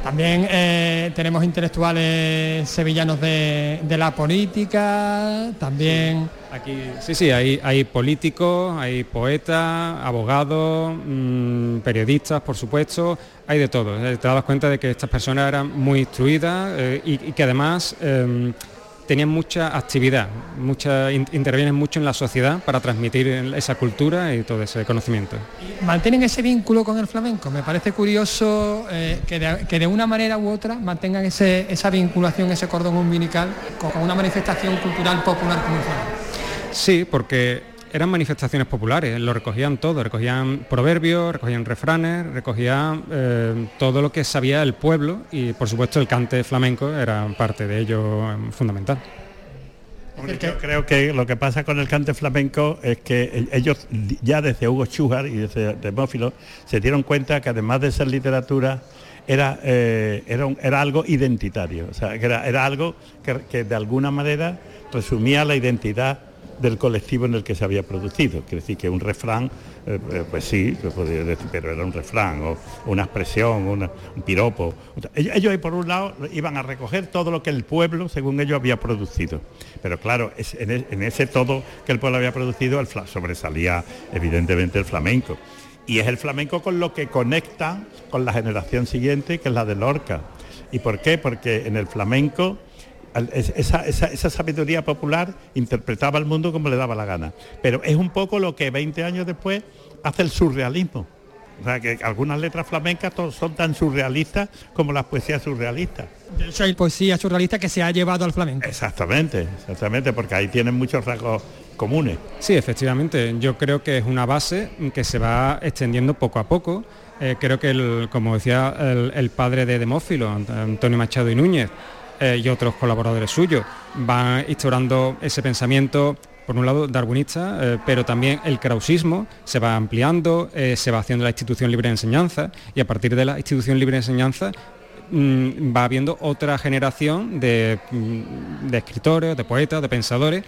También eh, tenemos intelectuales sevillanos de, de la política, también... Aquí, sí, sí, hay, hay políticos, hay poetas, abogados, mm, periodistas, por supuesto, hay de todo. Eh, Te das cuenta de que estas personas eran muy instruidas eh, y, que además eh, tenían mucha actividad, mucha, in- intervienen mucho en la sociedad para transmitir esa cultura y todo ese conocimiento. mantienen ese vínculo con el flamenco. Me parece curioso eh, que, de, que de una manera u otra mantengan ese- esa vinculación, ese cordón umbilical con una manifestación cultural popular como el flamenco. Sí, porque eran manifestaciones populares, lo recogían todo, recogían proverbios, recogían refranes, recogían eh, todo lo que sabía el pueblo y por supuesto el cante flamenco era parte de ello eh, fundamental. Yo creo que lo que pasa con el cante flamenco es que ellos ya desde Hugo Schuhar y desde Demófilo se dieron cuenta que además de ser literatura era, eh, era, algo identitario, o sea, era, algo que de alguna manera resumía la identidad del colectivo en el que se había producido. Quiere decir que un refrán, eh, eh, pues sí, podría decir, pero era un refrán o una expresión, un piropo. Ellos, por un lado iban a recoger todo lo que el pueblo, según ellos, había producido. Pero claro, en, ese todo que el pueblo había producido, sobresalía evidentemente el flamenco. Y es el flamenco con lo que conecta con la generación siguiente, que es la de Lorca. ¿Y por qué? Porque en el flamenco esa, esa- esa sabiduría popular interpretaba el mundo como le daba la gana. Pero es un poco lo que 20 años después hace el surrealismo. O sea, que algunas letras flamencas son tan surrealistas como las poesías surrealistas. De hecho, hay poesía surrealista que se ha llevado al flamenco. Exactamente, exactamente, porque ahí tienen muchos rasgos comunes. Sí, efectivamente. Yo creo que es una base que se va extendiendo poco a poco. Eh, creo que, el- como decía el, el padre de Demófilo, Ant- Antonio Machado y Núñez, eh, y otros colaboradores suyos, van instaurando ese pensamiento, por un lado, darwinista, eh, pero también el krausismo se va ampliando, eh, se va haciendo la institución libre de enseñanza, y a partir de la institución libre de enseñanza mm, va habiendo otra generación de, mm, de escritores, de poetas, de pensadores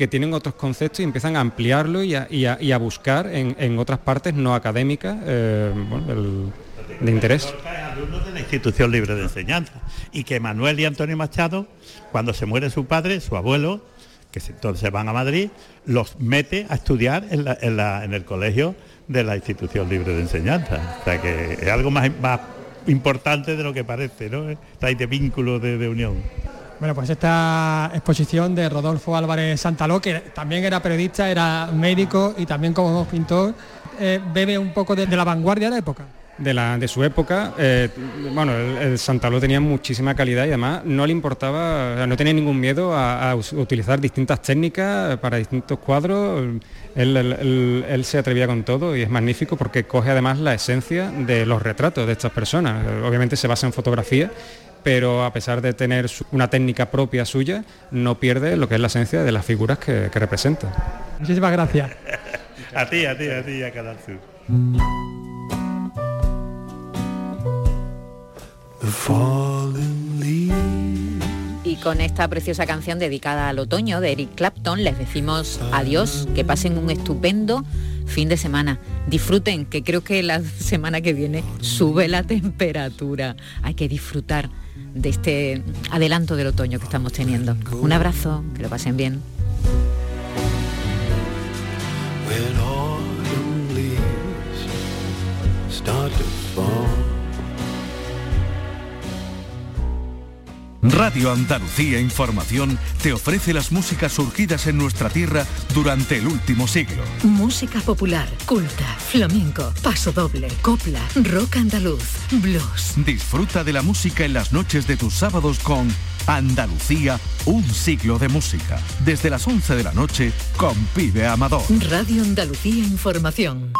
que tienen otros conceptos y empiezan a ampliarlo y a, buscar en, otras partes no académicas de interés. alumnos de la institución libre de enseñanza y que Manuel y Antonio Machado, cuando se muere su padre, su abuelo, que se- entonces van a Madrid, los mete a estudiar en, la- en la- en el colegio de la institución libre de enseñanza. O sea que es algo más, más importante de lo que parece, ¿no? Está ahí de vínculo, de, de unión. Bueno, pues esta exposición de Rodolfo Álvarez Santaló, que también era periodista, era médico y también como pintor, eh, bebe un poco de, de la vanguardia de la época. De, la, de su época, eh, bueno, el, el Santaló tenía muchísima calidad y además no le importaba, o sea, no tenía ningún miedo a, utilizar distintas técnicas para distintos cuadros. Él, él- él- él se atrevía con todo y es magnífico porque coge además la esencia de los retratos de estas personas. Obviamente se basa en fotografía, pero a pesar de tener una técnica propia suya, no pierde lo que es la esencia de las figuras que, que representa. Muchísimas gracias. [LAUGHS] A ti, a ti, a ti, a Canal Y con esta preciosa canción dedicada al otoño de Eric Clapton les decimos adiós, que pasen un estupendo fin de semana. Disfruten, que creo que la [LAUGHS] semana que viene sube la temperatura. Hay que disfrutar de este adelanto del otoño que estamos teniendo. Un abrazo, que lo pasen bien. Radio Andalucía Información te ofrece las músicas surgidas en nuestra tierra durante el último siglo. Música popular, culta, flamenco, paso doble, copla, rock andaluz, blues. Disfruta de la música en las noches de tus sábados con Andalucía, un siglo de música. Desde las 11 de la noche con Pibe Amador. Radio Andalucía Información.